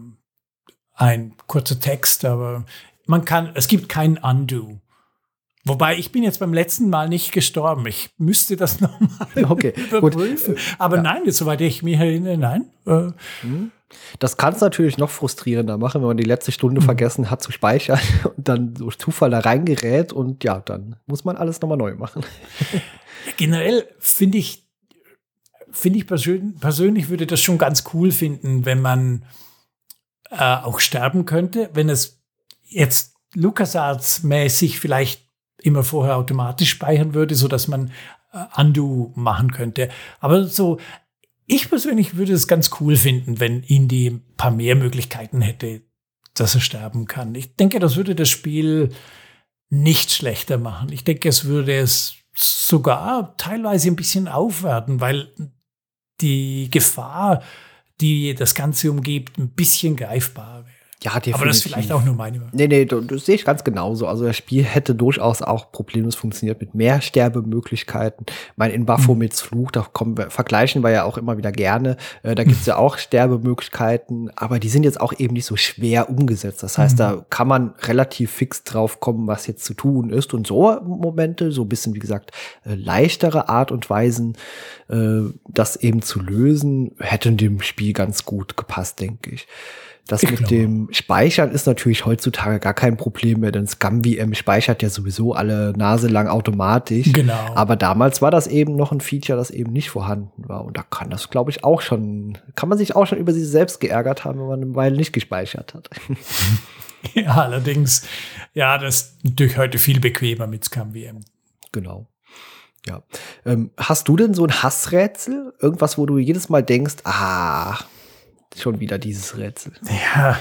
ein kurzer Text, aber man kann, es gibt kein Undo. Wobei ich bin jetzt beim letzten Mal nicht gestorben. Ich müsste das *laughs* nochmal *laughs* okay, überprüfen. Gut. Aber ja. nein, soweit ich mich erinnere, nein. Äh, hm. das kann es natürlich noch frustrierender machen, wenn man die letzte Stunde mhm. vergessen hat zu speichern *laughs* und dann durch Zufall da reingerät und ja, dann muss man alles nochmal neu machen. Generell finde ich, finde ich persönlich, persönlich würde das schon ganz cool finden, wenn man äh, auch sterben könnte, wenn es jetzt LucasArts-mäßig vielleicht immer vorher automatisch speichern würde, so dass man äh, Undo machen könnte. Aber so, ich persönlich würde es ganz cool finden, wenn Indie ein paar mehr Möglichkeiten hätte, dass er sterben kann. Ich denke, das würde das Spiel nicht schlechter machen. Ich denke, es würde es sogar teilweise ein bisschen aufwerten, weil die Gefahr, die das Ganze umgibt, ein bisschen greifbar wäre. Ja, definitiv. Aber das ist vielleicht auch nur meine. Nee, nee, das, das sehe ich ganz genauso. Also das Spiel hätte durchaus auch problemlos funktioniert mit mehr Sterbemöglichkeiten. Mein in Baphomets mhm. Fluch, da kommen wir, vergleichen wir ja auch immer wieder gerne. Äh, da gibt's *laughs* ja auch Sterbemöglichkeiten, aber die sind jetzt auch eben nicht so schwer umgesetzt. Das heißt, mhm. da kann man relativ fix drauf kommen, was jetzt zu tun ist. Und so Momente, so ein bisschen, wie gesagt, äh, leichtere Art und Weisen, äh, das eben zu lösen, hätten dem Spiel ganz gut gepasst, denke ich. Das ich mit glaube. dem Speichern ist natürlich heutzutage gar kein Problem mehr, denn ScumVM speichert ja sowieso alle Nase lang automatisch. Genau. Aber damals war das eben noch ein Feature, das eben nicht vorhanden war. Und da kann das, glaube ich, auch schon, kann man sich auch schon über sich selbst geärgert haben, wenn man eine Weile nicht gespeichert hat. *laughs* *laughs* ja, allerdings, ja, das ist natürlich heute viel bequemer mit ScumVM. Genau. Ja. Ähm, hast du denn so ein Hassrätsel? Irgendwas, wo du jedes Mal denkst, ah, schon wieder dieses Rätsel. Ja,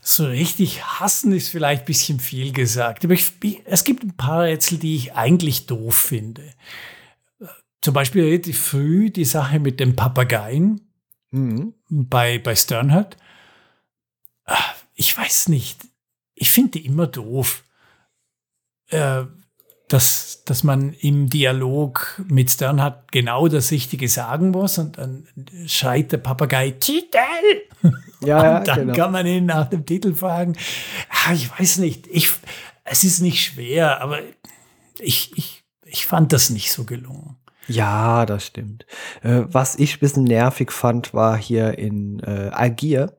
so richtig hassen ist vielleicht ein bisschen viel gesagt. Aber ich, es gibt ein paar Rätsel, die ich eigentlich doof finde. Zum Beispiel relativ früh die Sache mit dem Papageien mhm. bei, bei Sternhardt. Ich weiß nicht. Ich finde die immer doof. Äh, dass, dass man im Dialog mit Sternhardt genau das Richtige sagen muss und dann schreit der Papagei Titel. *laughs* Ja, und dann genau. kann man ihn nach dem Titel fragen. Ah, ich weiß nicht, ich, es ist nicht schwer, aber ich, ich, ich fand das nicht so gelungen. Ja, das stimmt. Äh, was ich ein bisschen nervig fand, war hier in äh, Algier.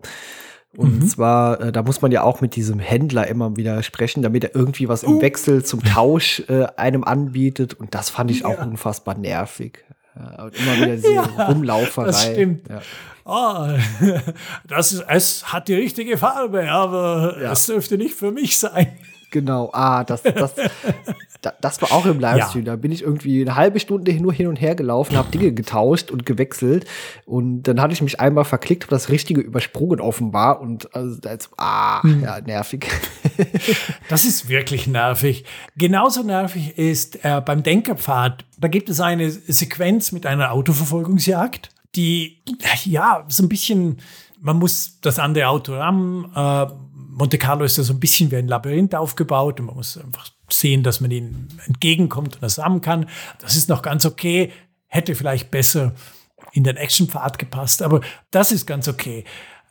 Und mhm. zwar, äh, da muss man ja auch mit diesem Händler immer wieder sprechen, damit er irgendwie was im uh. Wechsel zum Tausch äh, einem anbietet. Und das fand ich ja. auch unfassbar nervig. Ja, und immer wieder diese ja, Rumlauferei. Das stimmt. Ja. Oh, *laughs* das ist, es hat die richtige Farbe, aber es dürfte nicht für mich sein. Genau, ah, das, das, das war auch im *laughs* Livestream. Ja. Da bin ich irgendwie eine halbe Stunde nur hin und her gelaufen, habe Dinge getauscht und gewechselt. Und dann hatte ich mich einmal verklickt, habe das Richtige übersprungen offenbar. Und also, also ah, hm. ja, nervig. *laughs* das ist wirklich nervig. Genauso nervig ist äh, beim Denkerpfad. Da gibt es eine Sequenz mit einer Autoverfolgungsjagd, die, ja, so ein bisschen, man muss das andere Auto rammen, äh, Monte Carlo ist ja so ein bisschen wie ein Labyrinth aufgebaut und man muss einfach sehen, dass man ihnen entgegenkommt und das sammeln kann. Das ist noch ganz okay, hätte vielleicht besser in den Actionpfad gepasst, aber das ist ganz okay.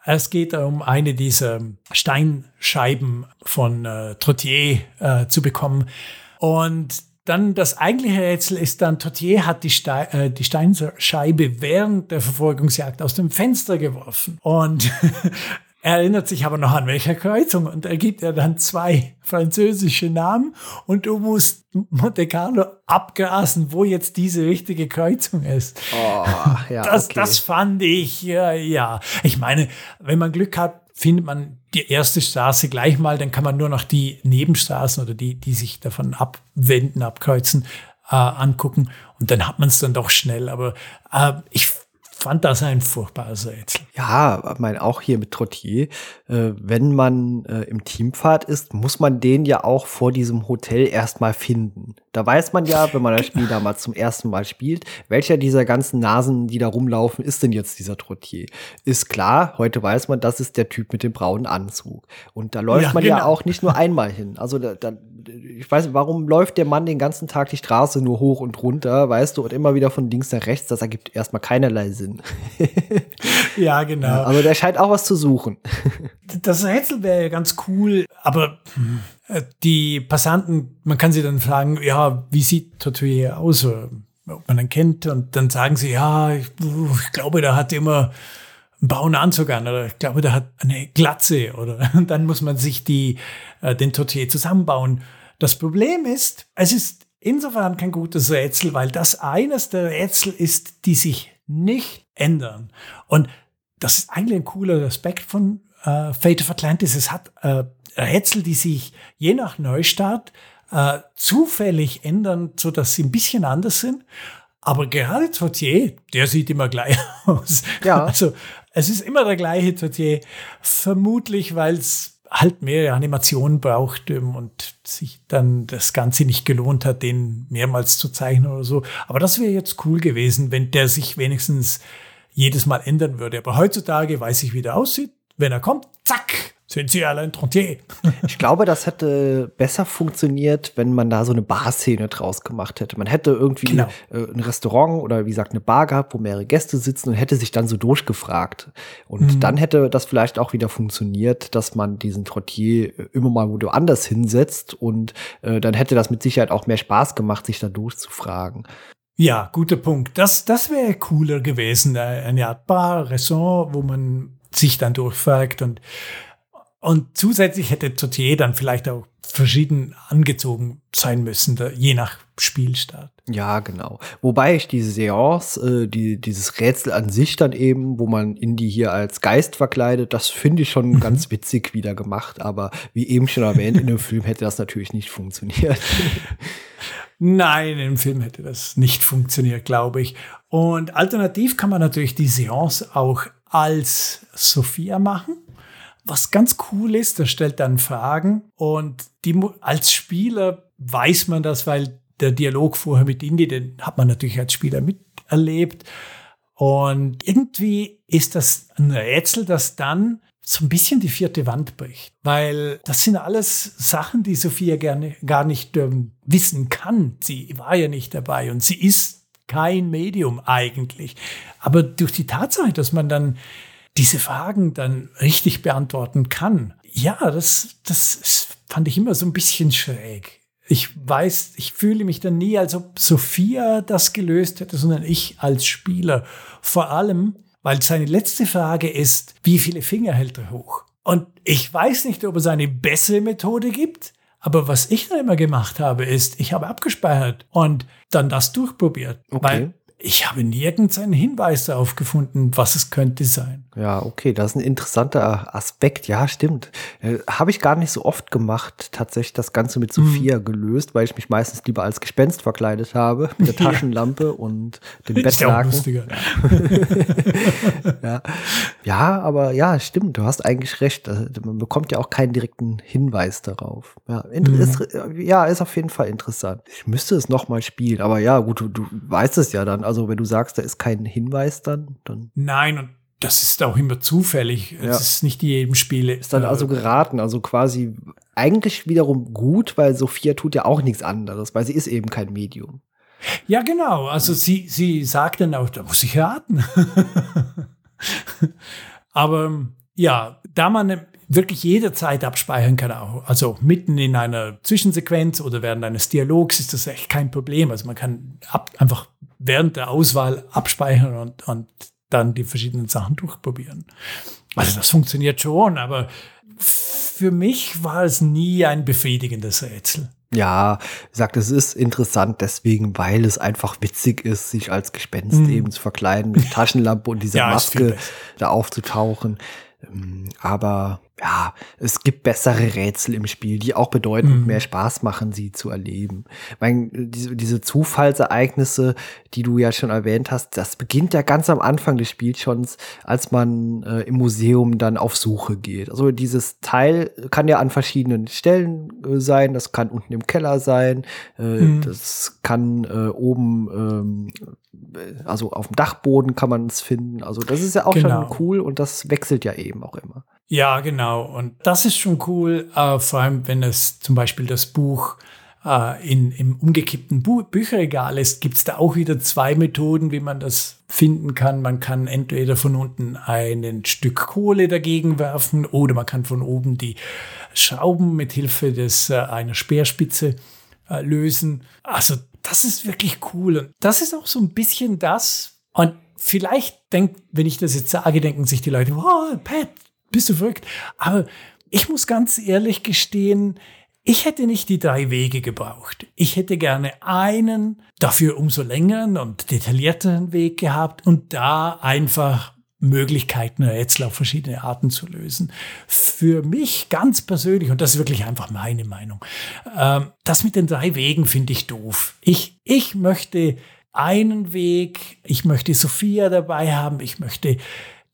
Es geht darum, eine dieser Steinscheiben von äh, Trottier äh, zu bekommen. Und dann das eigentliche Rätsel ist dann, Trottier hat die, Ste äh, die Steinscheibe während der Verfolgungsjagd aus dem Fenster geworfen. Und *laughs* er erinnert sich aber noch an welcher Kreuzung und er gibt ja dann zwei französische Namen und du musst Monte Carlo abgrasen, wo jetzt diese richtige Kreuzung ist. Oh, ja, das, okay. das fand ich, ja, ja. Ich meine, wenn man Glück hat, findet man die erste Straße gleich mal, dann kann man nur noch die Nebenstraßen oder die, die sich davon abwenden, abkreuzen, äh, angucken und dann hat man es dann doch schnell. Aber äh, ich fand das ein furchtbares Rätsel. Ja, ich meine, auch hier mit Trottier, äh, wenn man äh, im Teamfahrt ist, muss man den ja auch vor diesem Hotel erstmal finden. Da weiß man ja, wenn man das Spiel *laughs* da mal zum ersten Mal spielt, welcher dieser ganzen Nasen, die da rumlaufen, ist denn jetzt dieser Trottier? Ist klar, heute weiß man, das ist der Typ mit dem braunen Anzug. Und da läuft Ja, man ja genau. auch nicht nur einmal hin. Also da, da, ich weiß, nicht, warum läuft der Mann den ganzen Tag die Straße nur hoch und runter, weißt du, und immer wieder von links nach rechts, das ergibt erstmal keinerlei Sinn. *laughs* Ja, genau. Ja, also der scheint auch was zu suchen. Das Rätsel wäre ja ganz cool, aber äh, die Passanten, man kann sie dann fragen, ja, wie sieht Tortue aus, oder ob man ihn kennt, und dann sagen sie, ja, ich, ich glaube, der hat immer einen braunen Anzug an, oder ich glaube, der hat eine Glatze, oder *laughs* und dann muss man sich die, äh, den Tortue zusammenbauen. Das Problem ist, es ist insofern kein gutes Rätsel, weil das eines der Rätsel ist, die sich nicht ändern. Und das ist eigentlich ein cooler Aspekt von äh, Fate of Atlantis. Es hat äh, Rätsel, die sich je nach Neustart äh, zufällig ändern, so dass sie ein bisschen anders sind. Aber gerade Tortier, der sieht immer gleich *laughs* aus. Ja. Also es ist immer der gleiche Tortier. Vermutlich, weil es halt mehrere Animationen braucht ähm, und sich dann das Ganze nicht gelohnt hat, den mehrmals zu zeichnen oder so. Aber das wäre jetzt cool gewesen, wenn der sich wenigstens jedes Mal ändern würde. Aber heutzutage weiß ich, wie der aussieht. Wenn er kommt, zack, sind sie alle ein Trontier. *laughs* Ich glaube, das hätte besser funktioniert, wenn man da so eine Barszene draus gemacht hätte. Man hätte irgendwie Genau. äh, ein Restaurant oder wie gesagt eine Bar gehabt, wo mehrere Gäste sitzen und hätte sich dann so durchgefragt. Und Mhm. dann hätte das vielleicht auch wieder funktioniert, dass man diesen Trottier äh, immer mal woanders hinsetzt und äh, dann hätte das mit Sicherheit auch mehr Spaß gemacht, sich da durchzufragen. Ja, guter Punkt. Das, das wäre cooler gewesen. Äh, Eine Art Bar, Restaurant, wo man sich dann durchfragt und, und zusätzlich hätte Totier dann vielleicht auch verschieden angezogen sein müssen, da, je nach Spielstart. Ja, genau. Wobei ich diese Seance, äh, die, dieses Rätsel an sich dann eben, wo man Indy hier als Geist verkleidet, das finde ich schon ganz witzig wieder gemacht. Aber wie eben schon erwähnt, in dem *laughs* Film hätte das natürlich nicht funktioniert. Nein, im Film hätte das nicht funktioniert, glaube ich. Und alternativ kann man natürlich die Seance auch als Sophia machen. Was ganz cool ist, der stellt dann Fragen und die, als Spieler weiß man das, weil der Dialog vorher mit Indy, den hat man natürlich als Spieler miterlebt. Und irgendwie ist das ein Rätsel, das dann so ein bisschen die vierte Wand bricht. Weil das sind alles Sachen, die Sophia gerne gar nicht ähm, wissen kann. Sie war ja nicht dabei und sie ist kein Medium eigentlich. Aber durch die Tatsache, dass man dann diese Fragen dann richtig beantworten kann, ja, das, das fand ich immer so ein bisschen schräg. Ich weiß, ich fühle mich dann nie, als ob Sophia das gelöst hätte, sondern ich als Spieler. Vor allem, weil seine letzte Frage ist, wie viele Finger hält er hoch? Und ich weiß nicht, ob es eine bessere Methode gibt, aber was ich dann immer gemacht habe, ist, ich habe abgespeichert und dann das durchprobiert. Okay. Weil ich habe nirgends einen Hinweis darauf gefunden, was es könnte sein. Ja, okay, das ist ein interessanter Aspekt. Ja, stimmt. Äh, Habe ich gar nicht so oft gemacht, tatsächlich das Ganze mit Sophia gelöst, weil ich mich meistens lieber als Gespenst verkleidet habe, mit der *laughs* Ja. Taschenlampe und dem *laughs* Ist ja Bettlaken. *laughs* Ja. ja, aber ja, stimmt, du hast eigentlich recht. Also, Man bekommt ja auch keinen direkten Hinweis darauf. Ja, Mhm. ist, ja, ist auf jeden Fall interessant. Ich müsste es noch mal spielen, aber ja, gut, du, du weißt es ja dann. Also wenn du sagst, da ist kein Hinweis dann, dann Nein, und das ist auch immer zufällig. Ja. Es ist nicht jedem Spiel. ist dann äh, also geraten. Also quasi eigentlich wiederum gut, weil Sophia tut ja auch nichts anderes, weil sie ist eben kein Medium. Ja, genau. Also sie, sie sagt dann auch, da muss ich raten. *laughs* Aber ja, da man wirklich jederzeit abspeichern kann, auch, also mitten in einer Zwischensequenz oder während eines Dialogs ist das echt kein Problem. Also man kann ab, einfach während der Auswahl abspeichern und, und dann die verschiedenen Sachen durchprobieren. Also das funktioniert schon, aber für mich war es nie ein befriedigendes Rätsel. Ja, sagt, es ist interessant deswegen, weil es einfach witzig ist, sich als Gespenst mm. eben zu verkleiden, mit Taschenlampe und dieser *laughs* ja, Maske da aufzutauchen. Ähm, aber ja, es gibt bessere Rätsel im Spiel, die auch bedeutend mhm. mehr Spaß machen, sie zu erleben. Ich meine, diese, diese Zufallsereignisse, die du ja schon erwähnt hast, das beginnt ja ganz am Anfang des Spiels schon, als man äh, im Museum dann auf Suche geht. Also dieses Teil kann ja an verschiedenen Stellen äh, sein, das kann unten im Keller sein, äh, mhm. das kann äh, oben, ähm, also auf dem Dachboden kann man es finden. Also das ist ja auch genau. schon cool und das wechselt ja eben auch immer. Ja, genau. Und das ist schon cool, äh, vor allem wenn es zum Beispiel das Buch äh, in, im umgekippten Bu Bücherregal ist, gibt es da auch wieder zwei Methoden, wie man das finden kann. Man kann entweder von unten ein Stück Kohle dagegen werfen oder man kann von oben die Schrauben mit Hilfe äh, einer Speerspitze äh, lösen. Also das ist wirklich cool. Und das ist auch so ein bisschen das. Und vielleicht denkt, wenn ich das jetzt sage, denken sich die Leute, wow, Pat, bist du verrückt? Aber ich muss ganz ehrlich gestehen, ich hätte nicht die drei Wege gebraucht. Ich hätte gerne einen, dafür umso längeren und detaillierteren Weg gehabt und da einfach Möglichkeiten, Rätsel auf verschiedene Arten zu lösen. Für mich ganz persönlich, und das ist wirklich einfach meine Meinung, ähm, das mit den drei Wegen finde ich doof. Ich, ich möchte einen Weg, ich möchte Sophia dabei haben, ich möchte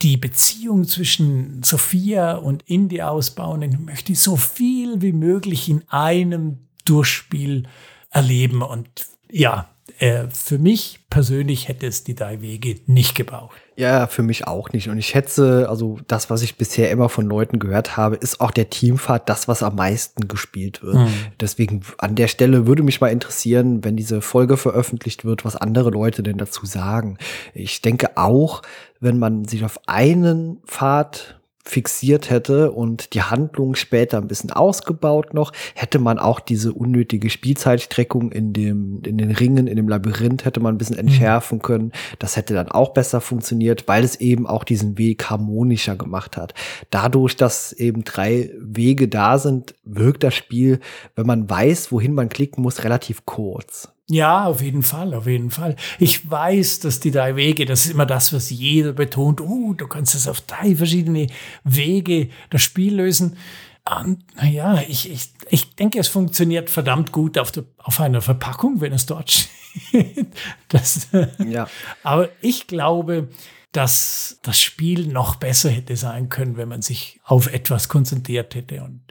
die Beziehung zwischen Sophia und Indy ausbauen. Ich möchte so viel wie möglich in einem Durchspiel erleben. Und ja, äh, für mich persönlich hätte es die drei Wege nicht gebraucht. Ja, für mich auch nicht. Und ich schätze, also das, was ich bisher immer von Leuten gehört habe, ist auch der Teamfahrt das, was am meisten gespielt wird. Mhm. Deswegen an der Stelle würde mich mal interessieren, wenn diese Folge veröffentlicht wird, was andere Leute denn dazu sagen. Ich denke auch, wenn man sich auf einen Pfad fixiert hätte und die Handlung später ein bisschen ausgebaut noch, hätte man auch diese unnötige Spielzeitstreckung in dem, in den Ringen, in dem Labyrinth hätte man ein bisschen mhm. entschärfen können. Das hätte dann auch besser funktioniert, weil es eben auch diesen Weg harmonischer gemacht hat. Dadurch, dass eben drei Wege da sind, wirkt das Spiel, wenn man weiß, wohin man klicken muss, relativ kurz. Ja, auf jeden Fall, auf jeden Fall. Ich weiß, dass die drei Wege, das ist immer das, was jeder betont. Oh, du kannst es auf drei verschiedene Wege das Spiel lösen. Und naja, ich, ich, ich denke, es funktioniert verdammt gut auf, der, auf einer Verpackung, wenn es dort steht. *laughs* Das, ja. Aber ich glaube, dass das Spiel noch besser hätte sein können, wenn man sich auf etwas konzentriert hätte und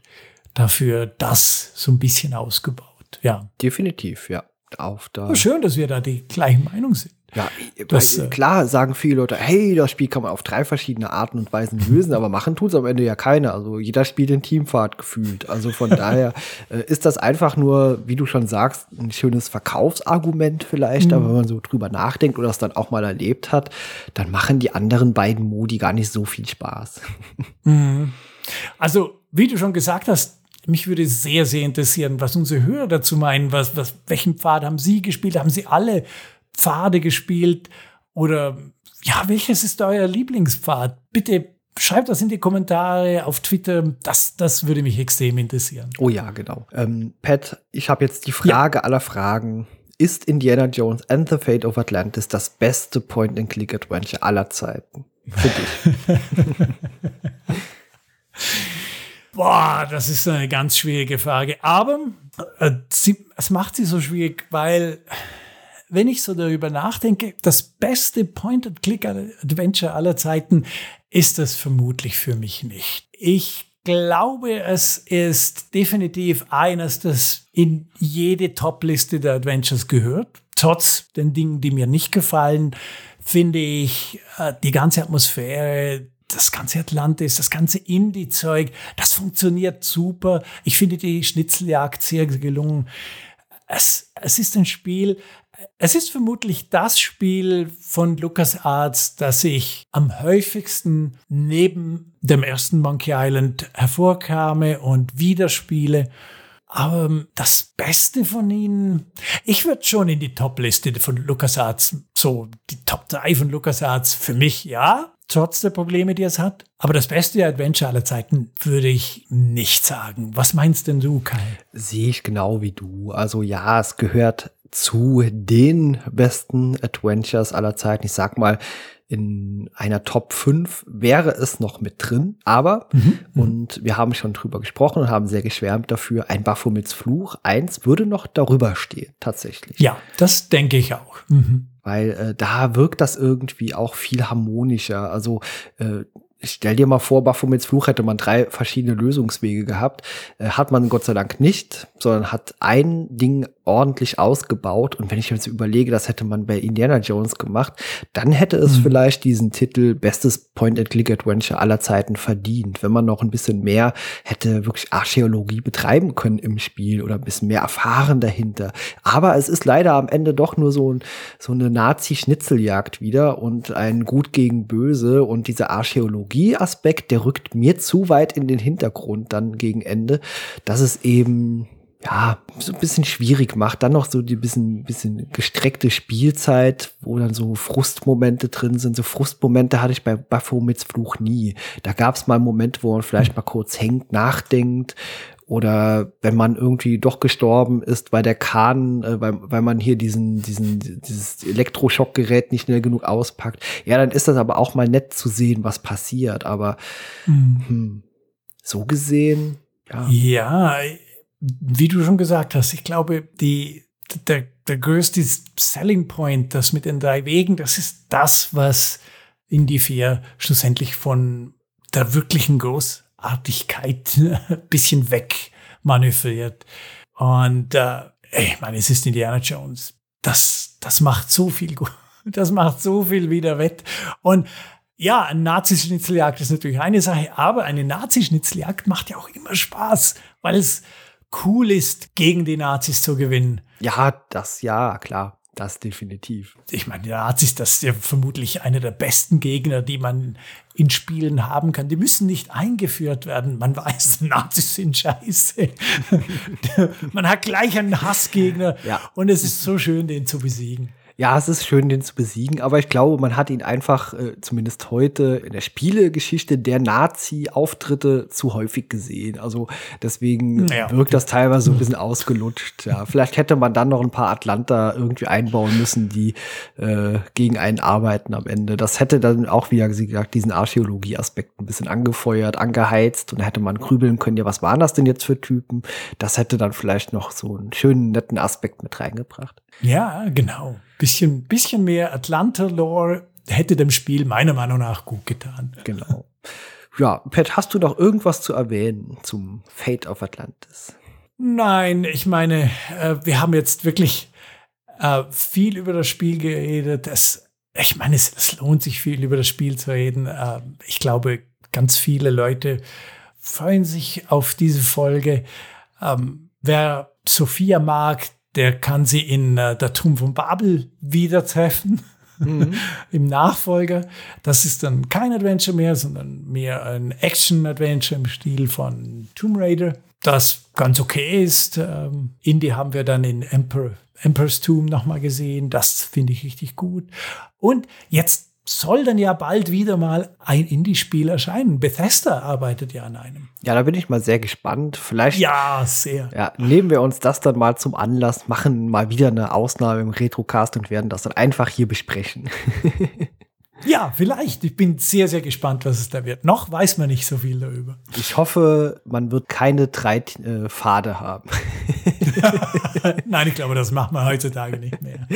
dafür das so ein bisschen ausgebaut. Ja. Definitiv, ja auf da. Oh, schön, dass wir da die gleiche Meinung sind. Ja, das, weil, äh, klar sagen viele Leute, hey, das Spiel kann man auf drei verschiedene Arten und Weisen lösen, aber machen tut es am Ende ja keiner. Also jeder spielt in Teamfahrt gefühlt. Also von *laughs* daher äh, ist das einfach nur, wie du schon sagst, ein schönes Verkaufsargument vielleicht, mhm. aber wenn man so drüber nachdenkt oder es dann auch mal erlebt hat, dann machen die anderen beiden Modi gar nicht so viel Spaß. Mhm. Also, wie du schon gesagt hast, mich würde sehr, sehr interessieren, was unsere Hörer dazu meinen. Was, was, welchen Pfad haben Sie gespielt? Haben Sie alle Pfade gespielt? Oder ja, welches ist euer Lieblingspfad? Bitte schreibt das in die Kommentare auf Twitter. Das, das würde mich extrem interessieren. Oh ja, genau. Ähm, Pat, ich habe jetzt die Frage ja. aller Fragen. Ist Indiana Jones and the Fate of Atlantis das beste Point-and-Click-Adventure aller Zeiten? Für dich. *laughs* Boah, das ist eine ganz schwierige Frage. Aber äh, sie, es macht sie so schwierig, weil wenn ich so darüber nachdenke, das beste Point-and-Click-Adventure aller Zeiten ist das vermutlich für mich nicht. Ich glaube, es ist definitiv eines, das in jede Top-Liste der Adventures gehört. Trotz den Dingen, die mir nicht gefallen, finde ich äh, die ganze Atmosphäre, das ganze Atlantis, das ganze Indie-Zeug, das funktioniert super. Ich finde die Schnitzeljagd sehr gelungen. Es, es ist ein Spiel, es ist vermutlich das Spiel von LucasArts, das ich am häufigsten neben dem ersten Monkey Island hervorkame und wieder spiele. Aber ähm, das Beste von ihnen, ich würde schon in die Top-Liste von LucasArts, so die Top 3 von LucasArts für mich, ja, trotz der Probleme, die es hat. Aber das beste Adventure aller Zeiten würde ich nicht sagen. Was meinst denn du, Kai? Sehe ich genau wie du. Also ja, es gehört zu den besten Adventures aller Zeiten. Ich sag mal, in einer Top 5 wäre es noch mit drin, aber, mhm, mhm. und wir haben schon drüber gesprochen und haben sehr geschwärmt dafür, ein Baphomets Fluch 1 würde noch darüber stehen, tatsächlich. Ja, das denke ich auch. Mhm. Weil äh, da wirkt das irgendwie auch viel harmonischer. Also äh, stell dir mal vor, Baphomets Fluch hätte man drei verschiedene Lösungswege gehabt. Äh, hat man Gott sei Dank nicht, sondern hat ein Ding ordentlich ausgebaut. Und wenn ich jetzt überlege, das hätte man bei Indiana Jones gemacht, dann hätte es mhm. vielleicht diesen Titel Bestes Point-and-Click-Adventure aller Zeiten verdient. Wenn man noch ein bisschen mehr hätte wirklich Archäologie betreiben können im Spiel oder ein bisschen mehr erfahren dahinter. Aber es ist leider am Ende doch nur so, ein, so eine Nazi-Schnitzeljagd wieder und ein Gut gegen Böse und dieser Archäologie-Aspekt, der rückt mir zu weit in den Hintergrund dann gegen Ende, dass es eben ja, so ein bisschen schwierig macht. Dann noch so die bisschen, bisschen gestreckte Spielzeit, wo dann so Frustmomente drin sind. So Frustmomente hatte ich bei Baphomets Fluch nie. Da gab es mal Momente, wo man vielleicht mal kurz hängt, nachdenkt. Oder wenn man irgendwie doch gestorben ist, weil der Kahn, äh, weil, weil man hier diesen, diesen, dieses Elektroschockgerät nicht schnell genug auspackt. Ja, dann ist das aber auch mal nett zu sehen, was passiert. Aber mhm. hm, so gesehen, ja. Ja, wie du schon gesagt hast, ich glaube, die, der, der größte Selling Point, das mit den drei Wegen, das ist das, was Indie 4 schlussendlich von der wirklichen Großartigkeit ein bisschen weg manövriert. Und äh, ich meine, es ist Indiana Jones. Das, das macht so viel gut. *laughs* Das macht so viel wieder wett. Und ja, eine Nazi-Schnitzeljagd ist natürlich eine Sache, aber eine Nazi-Schnitzeljagd macht ja auch immer Spaß, weil es cool ist, gegen die Nazis zu gewinnen. Ja, das ja, klar. Das definitiv. Ich meine, die Nazis, das ist ja vermutlich einer der besten Gegner, die man in Spielen haben kann. Die müssen nicht eingeführt werden. Man weiß, *laughs* Nazis sind scheiße. *laughs* man hat gleich einen Hassgegner ja. und es ist so schön, den zu besiegen ja, es ist schön, den zu besiegen, aber ich glaube, man hat ihn einfach, äh, zumindest heute in der Spielegeschichte der Nazi-Auftritte zu häufig gesehen. Also deswegen ja. wirkt das teilweise so ein bisschen ausgelutscht. Ja, vielleicht hätte man dann noch ein paar Atlanta irgendwie einbauen müssen, die äh, gegen einen arbeiten am Ende. Das hätte dann auch, wie gesagt, diesen Archäologie-Aspekt ein bisschen angefeuert, angeheizt und da hätte man grübeln können, ja, was waren das denn jetzt für Typen? Das hätte dann vielleicht noch so einen schönen, netten Aspekt mit reingebracht. Ja, genau. Bisschen, bisschen mehr Atlanta-Lore hätte dem Spiel meiner Meinung nach gut getan. Genau. Ja, Pat, hast du noch irgendwas zu erwähnen zum Fate of Atlantis? Nein, ich meine, äh, wir haben jetzt wirklich äh, viel über das Spiel geredet. Es, ich meine, es, es, lohnt sich viel über das Spiel zu reden. Äh, ich glaube, ganz viele Leute freuen sich auf diese Folge. Ähm, wer Sophia mag, der kann sie in äh, der Turm von Babel wieder treffen. Mhm. *laughs* Im Nachfolger. Das ist dann kein Adventure mehr, sondern mehr ein Action-Adventure im Stil von Tomb Raider, das ganz okay ist. Ähm, Indie haben wir dann in Emperor, Emperor's Tomb nochmal gesehen. Das finde ich richtig gut. Und jetzt soll dann ja bald wieder mal ein Indie-Spiel erscheinen. Bethesda arbeitet ja an einem. Ja, da bin ich mal sehr gespannt. Vielleicht ja, sehr. Ja, nehmen wir uns das dann mal zum Anlass, machen mal wieder eine Ausnahme im Retrocast und werden das dann einfach hier besprechen. *laughs* Ja, vielleicht. Ich bin sehr, sehr gespannt, was es da wird. Noch weiß man nicht so viel darüber. Ich hoffe, man wird keine drei äh, Pfade haben. *laughs* Nein, ich glaube, das macht man heutzutage nicht mehr.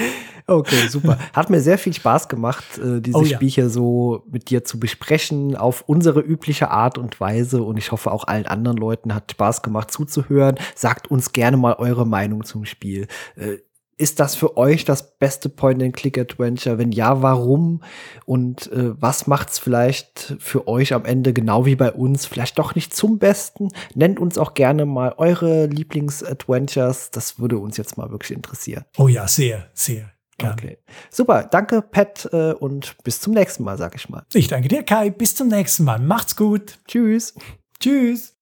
Okay, super. Hat mir sehr viel Spaß gemacht, äh, diese oh, ja. Spielchen so mit dir zu besprechen, auf unsere übliche Art und Weise. Und ich hoffe, auch allen anderen Leuten hat Spaß gemacht zuzuhören. Sagt uns gerne mal eure Meinung zum Spiel. Äh, ist das für euch das beste Point-and-Click-Adventure? Wenn ja, warum? Und äh, was macht's vielleicht für euch am Ende genau wie bei uns vielleicht doch nicht zum Besten? Nennt uns auch gerne mal eure Lieblings-Adventures. Das würde uns jetzt mal wirklich interessieren. Oh ja, sehr, sehr. Gerne. Okay. Super, danke Pat äh, und bis zum nächsten Mal, sag ich mal. Ich danke dir, Kai. Bis zum nächsten Mal. Macht's gut. Tschüss. Tschüss.